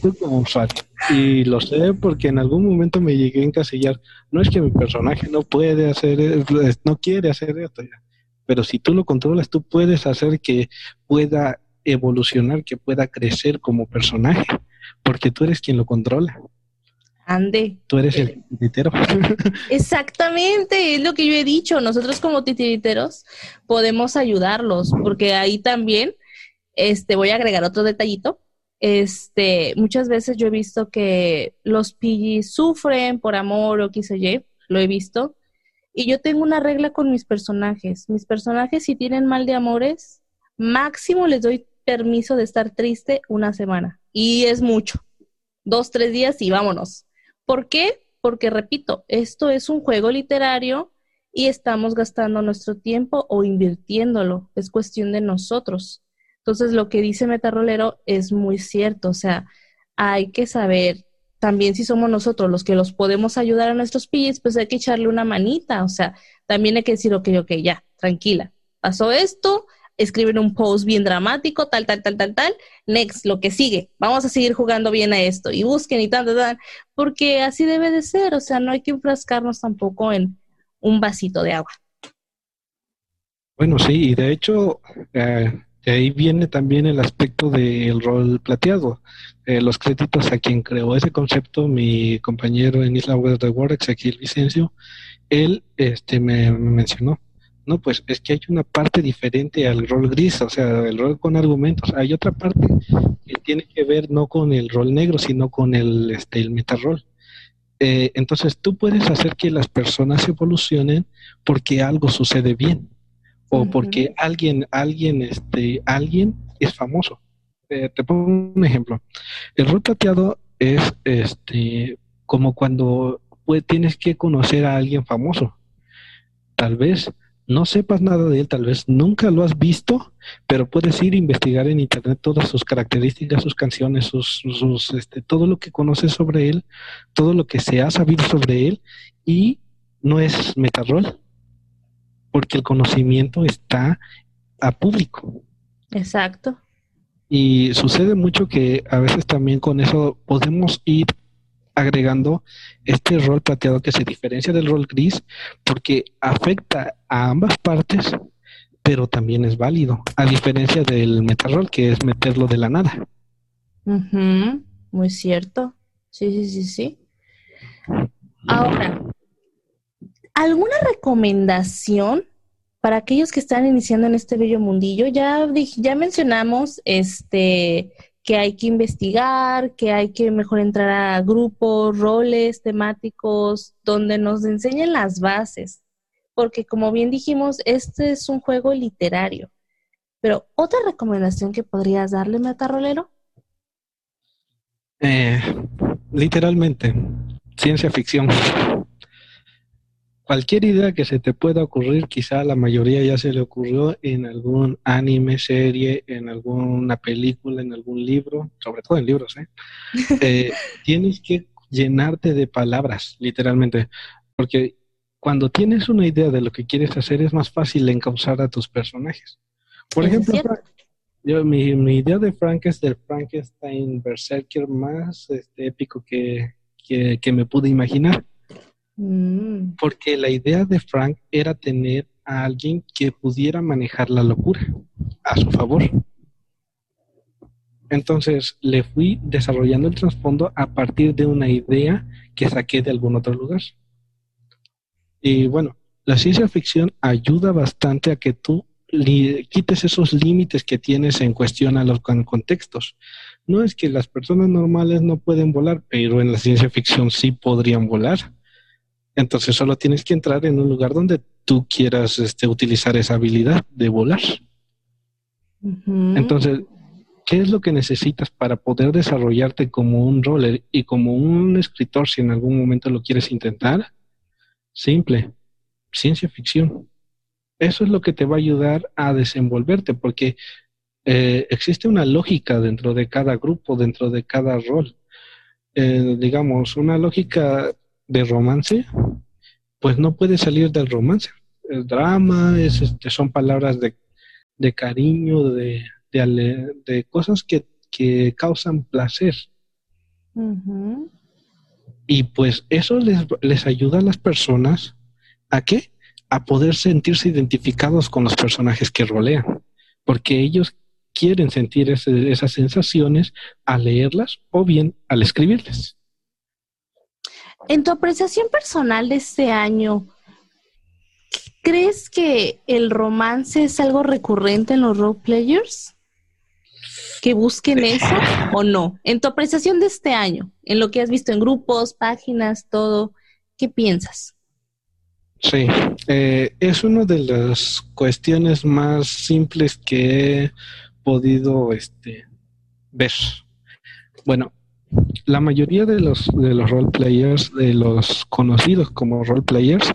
Tú como usuario. Y lo sé porque en algún momento me llegué a encasillar. No es que mi personaje no puede hacer, no quiere hacer esto ya. Pero si tú lo controlas, tú puedes hacer que pueda evolucionar, que pueda crecer como personaje, porque tú eres quien lo controla, Ande. tú eres el titiritero. Exactamente, es lo que yo he dicho. Nosotros como titiriteros podemos ayudarlos, porque ahí también, este, voy a agregar otro detallito. Este, muchas veces yo he visto que los PGs sufren por amor o qué sé yo, lo he visto. Y yo tengo una regla con mis personajes. Mis personajes, si tienen mal de amores, máximo les doy permiso de estar triste una semana. Y es mucho. Dos, tres días y vámonos. ¿Por qué? Porque, repito, esto es un juego literario y estamos gastando nuestro tiempo o invirtiéndolo. Es cuestión de nosotros. Entonces, lo que dice Metarrolero es muy cierto. O sea, hay que saber también si somos nosotros los que los podemos ayudar a nuestros pilles, pues hay que echarle una manita. O sea, también hay que decir, ok, ok, ya, tranquila. Pasó esto, escriben un post bien dramático, tal, tal, tal, tal, tal. Next, lo que sigue. Vamos a seguir jugando bien a esto. Y busquen y tal, tal, tal. Porque así debe de ser. O sea, no hay que enfrascarnos tampoco en un vasito de agua. Bueno, sí, y de hecho, eh, de ahí viene también el aspecto del rol plateado. Eh, los créditos a quien creó ese concepto, mi compañero en Isla Web de Works, aquí el Vicencio, él este, me mencionó no, pues es que hay una parte diferente al rol gris, o sea, el rol con argumentos. Hay otra parte que tiene que ver no con el rol negro, sino con el, este, el metarrol. Eh, entonces tú puedes hacer que las personas evolucionen porque algo sucede bien o porque alguien, alguien, este, alguien es famoso. Eh, te pongo un ejemplo. El rol plateado es este como cuando pues, tienes que conocer a alguien famoso. Tal vez no sepas nada de él, tal vez nunca lo has visto, pero puedes ir a investigar en internet todas sus características, sus canciones, sus, este, todo lo que conoces sobre él, todo lo que se ha sabido sobre él, y no es metarrol, porque el conocimiento está a público. Exacto. Y sucede mucho que a veces también con eso podemos ir agregando este rol plateado que se diferencia del rol gris porque afecta a ambas partes, pero también es válido, a diferencia del metarrol que es meterlo de la nada. Muy cierto. Sí, sí, sí, sí. Ahora, ¿alguna recomendación para aquellos que están iniciando en este bello mundillo? Ya, ya mencionamos este que hay que investigar, que hay que mejor entrar a grupos, roles temáticos, donde nos enseñen las bases. Porque como bien dijimos, este es un juego literario. Pero otra recomendación que podrías darle, Metarrolero? Eh, literalmente, ciencia ficción cualquier idea que se te pueda ocurrir, quizá la mayoría ya se le ocurrió en algún anime, serie, en alguna película, en algún libro, sobre todo en libros, ¿eh? eh tienes que llenarte de palabras, literalmente, porque cuando tienes una idea de lo que quieres hacer es más fácil encauzar a tus personajes. Por ejemplo, yo, mi, idea de Frank es del Frankenstein Berserker más este, épico que, que me pude imaginar Mm. Porque la idea de Frank era tener a alguien que pudiera manejar la locura a su favor. Entonces le fui desarrollando el trasfondo a partir de una idea que saqué de algún otro lugar. Y bueno, la ciencia ficción ayuda bastante a que tú quites esos límites que tienes en cuestión a los contextos. No es que las personas normales no pueden volar, pero en la ciencia ficción sí podrían volar. Entonces solo tienes que entrar en un lugar donde tú quieras este, utilizar esa habilidad de volar. Entonces, ¿qué es lo que necesitas para poder desarrollarte como un roller y como un escritor si en algún momento lo quieres intentar? Simple, ciencia ficción. Eso es lo que te va a ayudar a desenvolverte porque eh, existe una lógica dentro de cada grupo, dentro de cada rol. Eh, digamos, una lógica de romance, pues no puede salir del romance. El drama, es, este, son palabras de, de cariño, de, de, cosas que, que, causan placer. Y pues eso les, les ayuda a las personas a qué? A poder sentirse identificados con los personajes que rolean, porque ellos quieren sentir esas sensaciones al leerlas o bien al escribirles. En tu apreciación personal de este año, ¿crees que el romance es algo recurrente en los role players? ¿Que busquen eso o no? En tu apreciación de este año, en lo que has visto en grupos, páginas, todo, ¿qué piensas? Sí, eh, es una de las cuestiones más simples que he podido este, ver. Bueno, la mayoría de los, de los role players, de los conocidos como role players,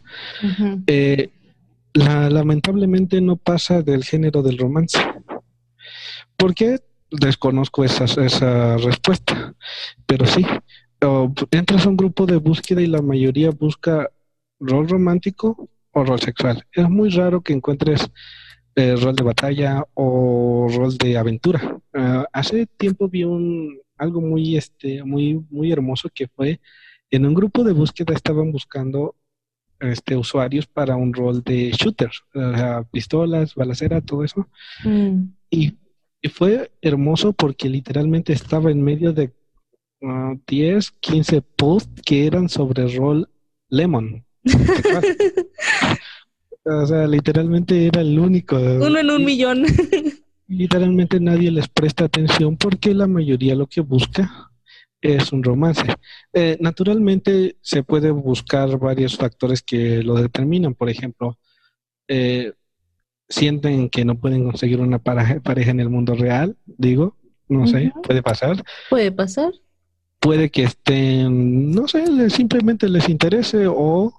eh, lamentablemente no pasa del género del romance. ¿Por qué? Desconozco esa, esa respuesta, pero sí, entras a un grupo de búsqueda y la mayoría busca rol romántico o rol sexual. Es muy raro que encuentres eh, rol de batalla o rol de aventura. Ah, hace tiempo vi un algo muy este muy muy hermoso que fue en un grupo de búsqueda estaban buscando este usuarios para un rol de shooter, pistolas, balacera, todo eso. Mm. Y, fue hermoso porque literalmente estaba en medio de 10, ah, 15 posts que eran sobre rol Lemon. o sea, literalmente era el único. Uno en un millón. literalmente nadie les presta atención porque la mayoría lo que busca es un romance. Eh, naturalmente se puede buscar varios factores que lo determinan. Por ejemplo, eh, sienten que no pueden conseguir una pareja, en el mundo real, digo, no sé, puede pasar. Puede pasar. Puede que estén, no sé, simplemente les interese o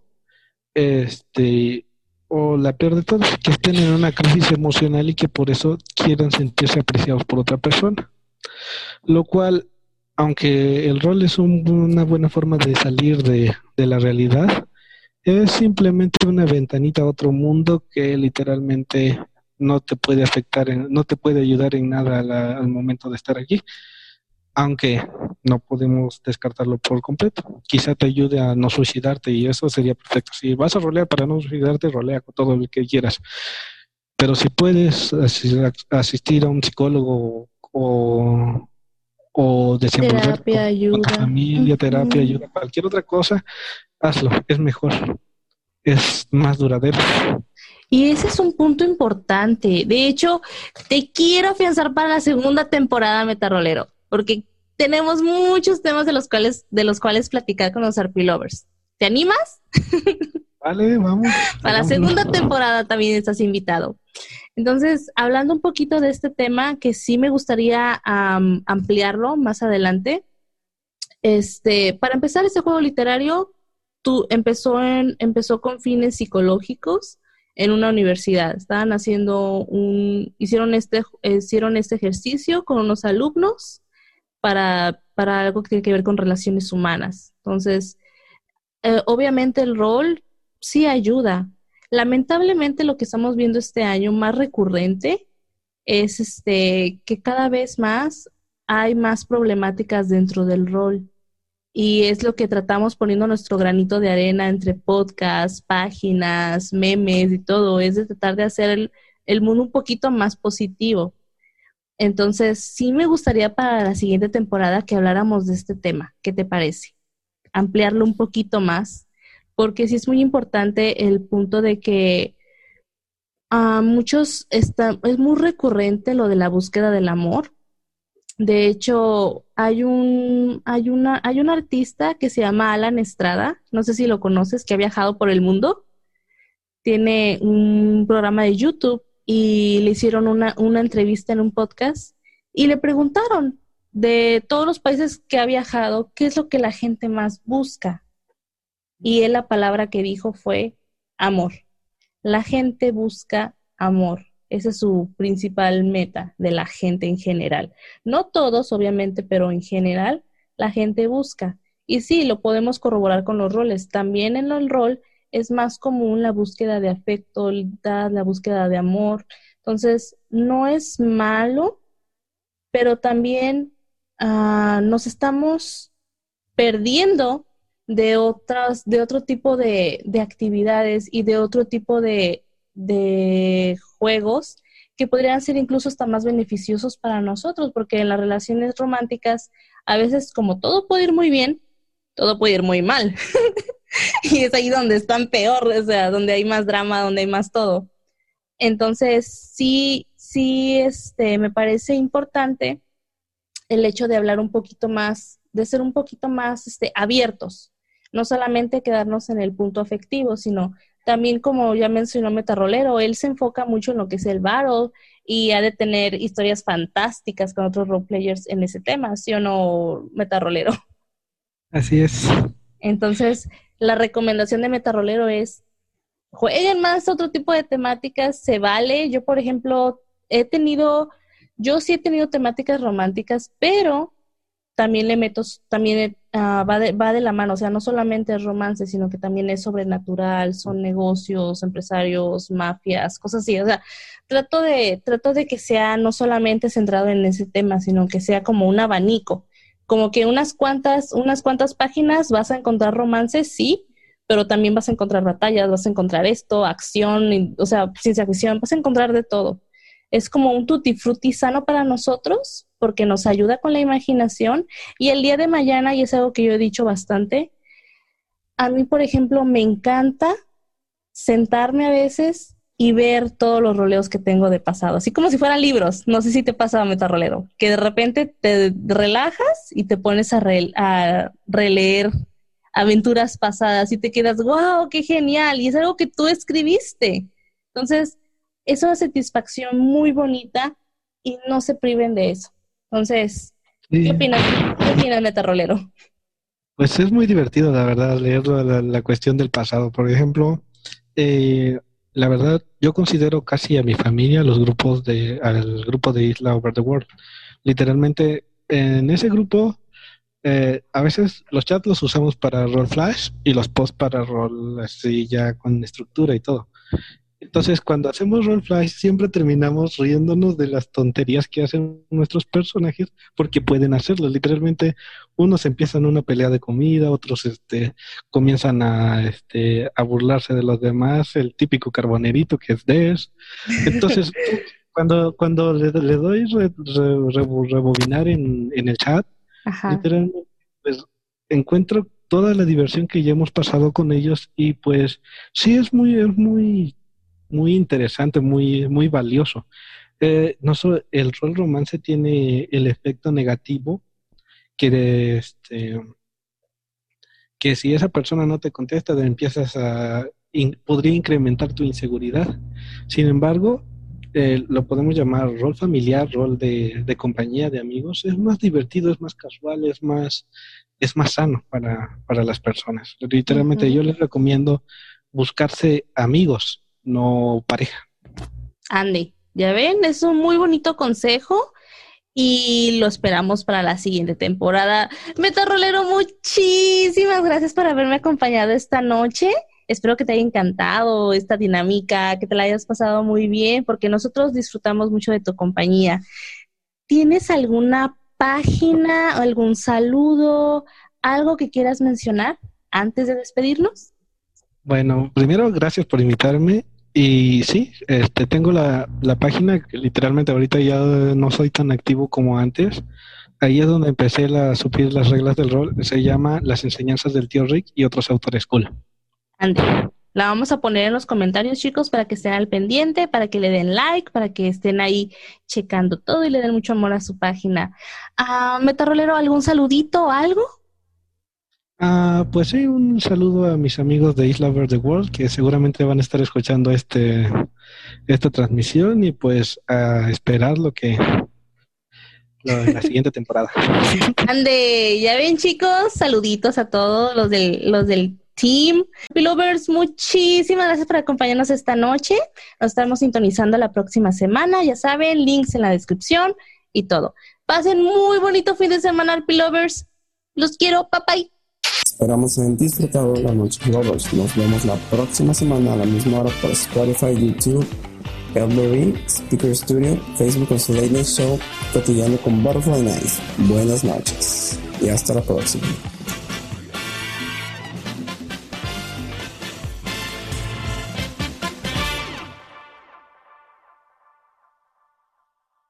este o la peor de todo, que estén en una crisis emocional y que por eso quieran sentirse apreciados por otra persona. Lo cual, aunque el rol es una buena forma de salir de, la realidad, es simplemente una ventanita a otro mundo que literalmente no te puede afectar, no te puede ayudar en nada al momento de estar aquí aunque no podemos descartarlo por completo. Quizá te ayude a no suicidarte y eso sería perfecto. Si vas a rolear para no suicidarte, rolea con todo lo que quieras. Pero si puedes asistir a un psicólogo o, o terapia, ayuda. familia, terapia, ayuda, cualquier otra cosa, hazlo, es mejor, es más duradero. Y ese es un punto importante. De hecho, te quiero afianzar para la segunda temporada, Metarolero porque tenemos muchos temas de los cuales, de los cuales platicar con los Lovers. ¿Te animas? Vale, vamos. Para la segunda temporada también estás invitado. Entonces, hablando un poquito de este tema, que sí me gustaría ampliarlo más adelante. Este, para empezar, este juego literario tú, empezó, en, empezó con fines psicológicos en una universidad. Estaban haciendo un, hicieron este, hicieron este ejercicio con unos alumnos para, para algo que tiene que ver con relaciones humanas. Entonces, eh, obviamente el rol sí ayuda. Lamentablemente lo que estamos viendo este año más recurrente es este que cada vez más hay más problemáticas dentro del rol. Y es lo que tratamos poniendo nuestro granito de arena entre podcasts, páginas, memes y todo, es de tratar de hacer el, el mundo un poquito más positivo. Entonces, sí me gustaría para la siguiente temporada que habláramos de este tema. ¿Qué te parece? Ampliarlo un poquito más, porque sí es muy importante el punto de que a muchos está, es muy recurrente lo de la búsqueda del amor. De hecho, hay un, hay una, hay un artista que se llama Alan Estrada, no sé si lo conoces, que ha viajado por el mundo. Tiene un programa de YouTube y le hicieron una, una entrevista en un podcast y le preguntaron de todos los países que ha viajado, ¿qué es lo que la gente más busca? Y él la palabra que dijo fue amor. La gente busca amor. Esa es su principal meta de la gente en general. No todos, obviamente, pero en general la gente busca. Y sí, lo podemos corroborar con los roles. También en el rol es más común la búsqueda de afecto, la búsqueda de amor. Entonces, no es malo, pero también ah, nos estamos perdiendo de otras, de otro tipo de, actividades y de otro tipo de, de juegos que podrían ser incluso hasta más beneficiosos para nosotros, porque en las relaciones románticas, a veces como todo puede ir muy bien, todo puede ir muy mal. y es ahí donde están peor, o sea, donde hay más drama, donde hay más todo. Entonces, sí, sí, este, me parece importante el hecho de hablar un poquito más, de ser un poquito más este, abiertos, no solamente quedarnos en el punto afectivo, sino también, como ya mencionó Metarrolero, él se enfoca mucho en lo que es el battle y ha de tener historias fantásticas con otros roleplayers en ese tema, ¿sí o no, Metarrolero? Así es. Entonces, la recomendación de Metarrolero es jueguen más otro tipo de temáticas, se vale. Yo, por ejemplo, he tenido, yo sí he tenido temáticas románticas, pero también le meto, también uh, va, de, va de la mano, o sea, no solamente es romance, sino que también es sobrenatural, son negocios, empresarios, mafias, cosas así, o sea, trato de, trato de que sea no solamente centrado en ese tema, sino que sea como un abanico, como que unas cuantas, unas cuantas páginas vas a encontrar romances, sí, pero también vas a encontrar batallas, vas a encontrar esto, acción, o sea, ciencia ficción, vas a encontrar de todo. Es como un tutti frutti sano para nosotros porque nos ayuda con la imaginación y el día de mañana, y es algo que yo he dicho bastante, a mí, por ejemplo, me encanta sentarme a veces y ver todos los roleos que tengo de pasado, así como si fueran libros. No sé si te pasa, metarrolero, que de repente te relajas y te pones a, a releer aventuras pasadas y te quedas, wow, qué genial, y es algo que tú escribiste. Entonces, es una satisfacción muy bonita y no se priven de eso. Entonces, ¿qué opinas, ¿qué opinas, Metarrolero? Pues es muy divertido, la verdad, leer la, la cuestión del pasado. Por ejemplo, eh, la verdad, yo considero casi a mi familia los grupos de, al grupo de Isla Over the World. Literalmente, en ese grupo eh, a veces los chats los usamos para roll flash y los posts para roll así ya con estructura y todo. Entonces, cuando hacemos roll flash, siempre terminamos riéndonos de las tonterías que hacen nuestros personajes porque pueden hacerlo. Literalmente, unos empiezan una pelea de comida, otros este, comienzan a, este, a burlarse de los demás, el típico carbonerito que es Des. Entonces, cuando, cuando le, doy rebobinar en, en el chat, Literalmente, pues encuentro toda la diversión que ya hemos pasado con ellos y pues sí es muy, es muy, muy interesante, muy, muy valioso. Eh, no solo el rol romance tiene el efecto negativo que este que si esa persona no te contesta, empiezas a podría incrementar tu inseguridad. Sin embargo, eh, lo podemos llamar rol familiar, rol de, compañía, de amigos, es más divertido, es más casual, es más, es más sano para, las personas. Literalmente yo les recomiendo buscarse amigos, no pareja. Andy, ya ven, es un muy bonito consejo y lo esperamos para la siguiente temporada. Metarrolero, muchísimas gracias por haberme acompañado esta noche. Espero que te haya encantado esta dinámica, que te la hayas pasado muy bien, porque nosotros disfrutamos mucho de tu compañía. ¿Tienes alguna página, algún saludo, algo que quieras mencionar antes de despedirnos? Bueno, primero, gracias por invitarme. Y sí, este, tengo la, la página, literalmente ahorita ya no soy tan activo como antes. Ahí es donde empecé a subir las reglas del rol. Se llama Las enseñanzas del tío Rick y otros autores cool. La vamos a poner en los comentarios, chicos, para que estén al pendiente, para que le den like, para que estén ahí checando todo y le den mucho amor a su página. Ah, Metarrolero, ¿algún saludito o algo? Ah, pues sí, un saludo a mis amigos de Isla Over the World que seguramente van a estar escuchando este esta transmisión y pues a esperar lo que la siguiente temporada. Ande, ya ven chicos, saluditos a todos los del los del team. Lovers, muchísimas gracias por acompañarnos esta noche. Nos estamos sintonizando la próxima semana. Ya saben, links en la descripción y todo. Pasen muy bonito fin de semana, Lovers. Los quiero, papá. Esperamos hayan disfrutado la noche, Lovers. Nos vemos la próxima semana a la misma hora por Spotify, YouTube, Elmery, Speaker Studio, Facebook Consolidated Show, cotidiano con Butterfly Nights. Buenas noches y hasta la próxima.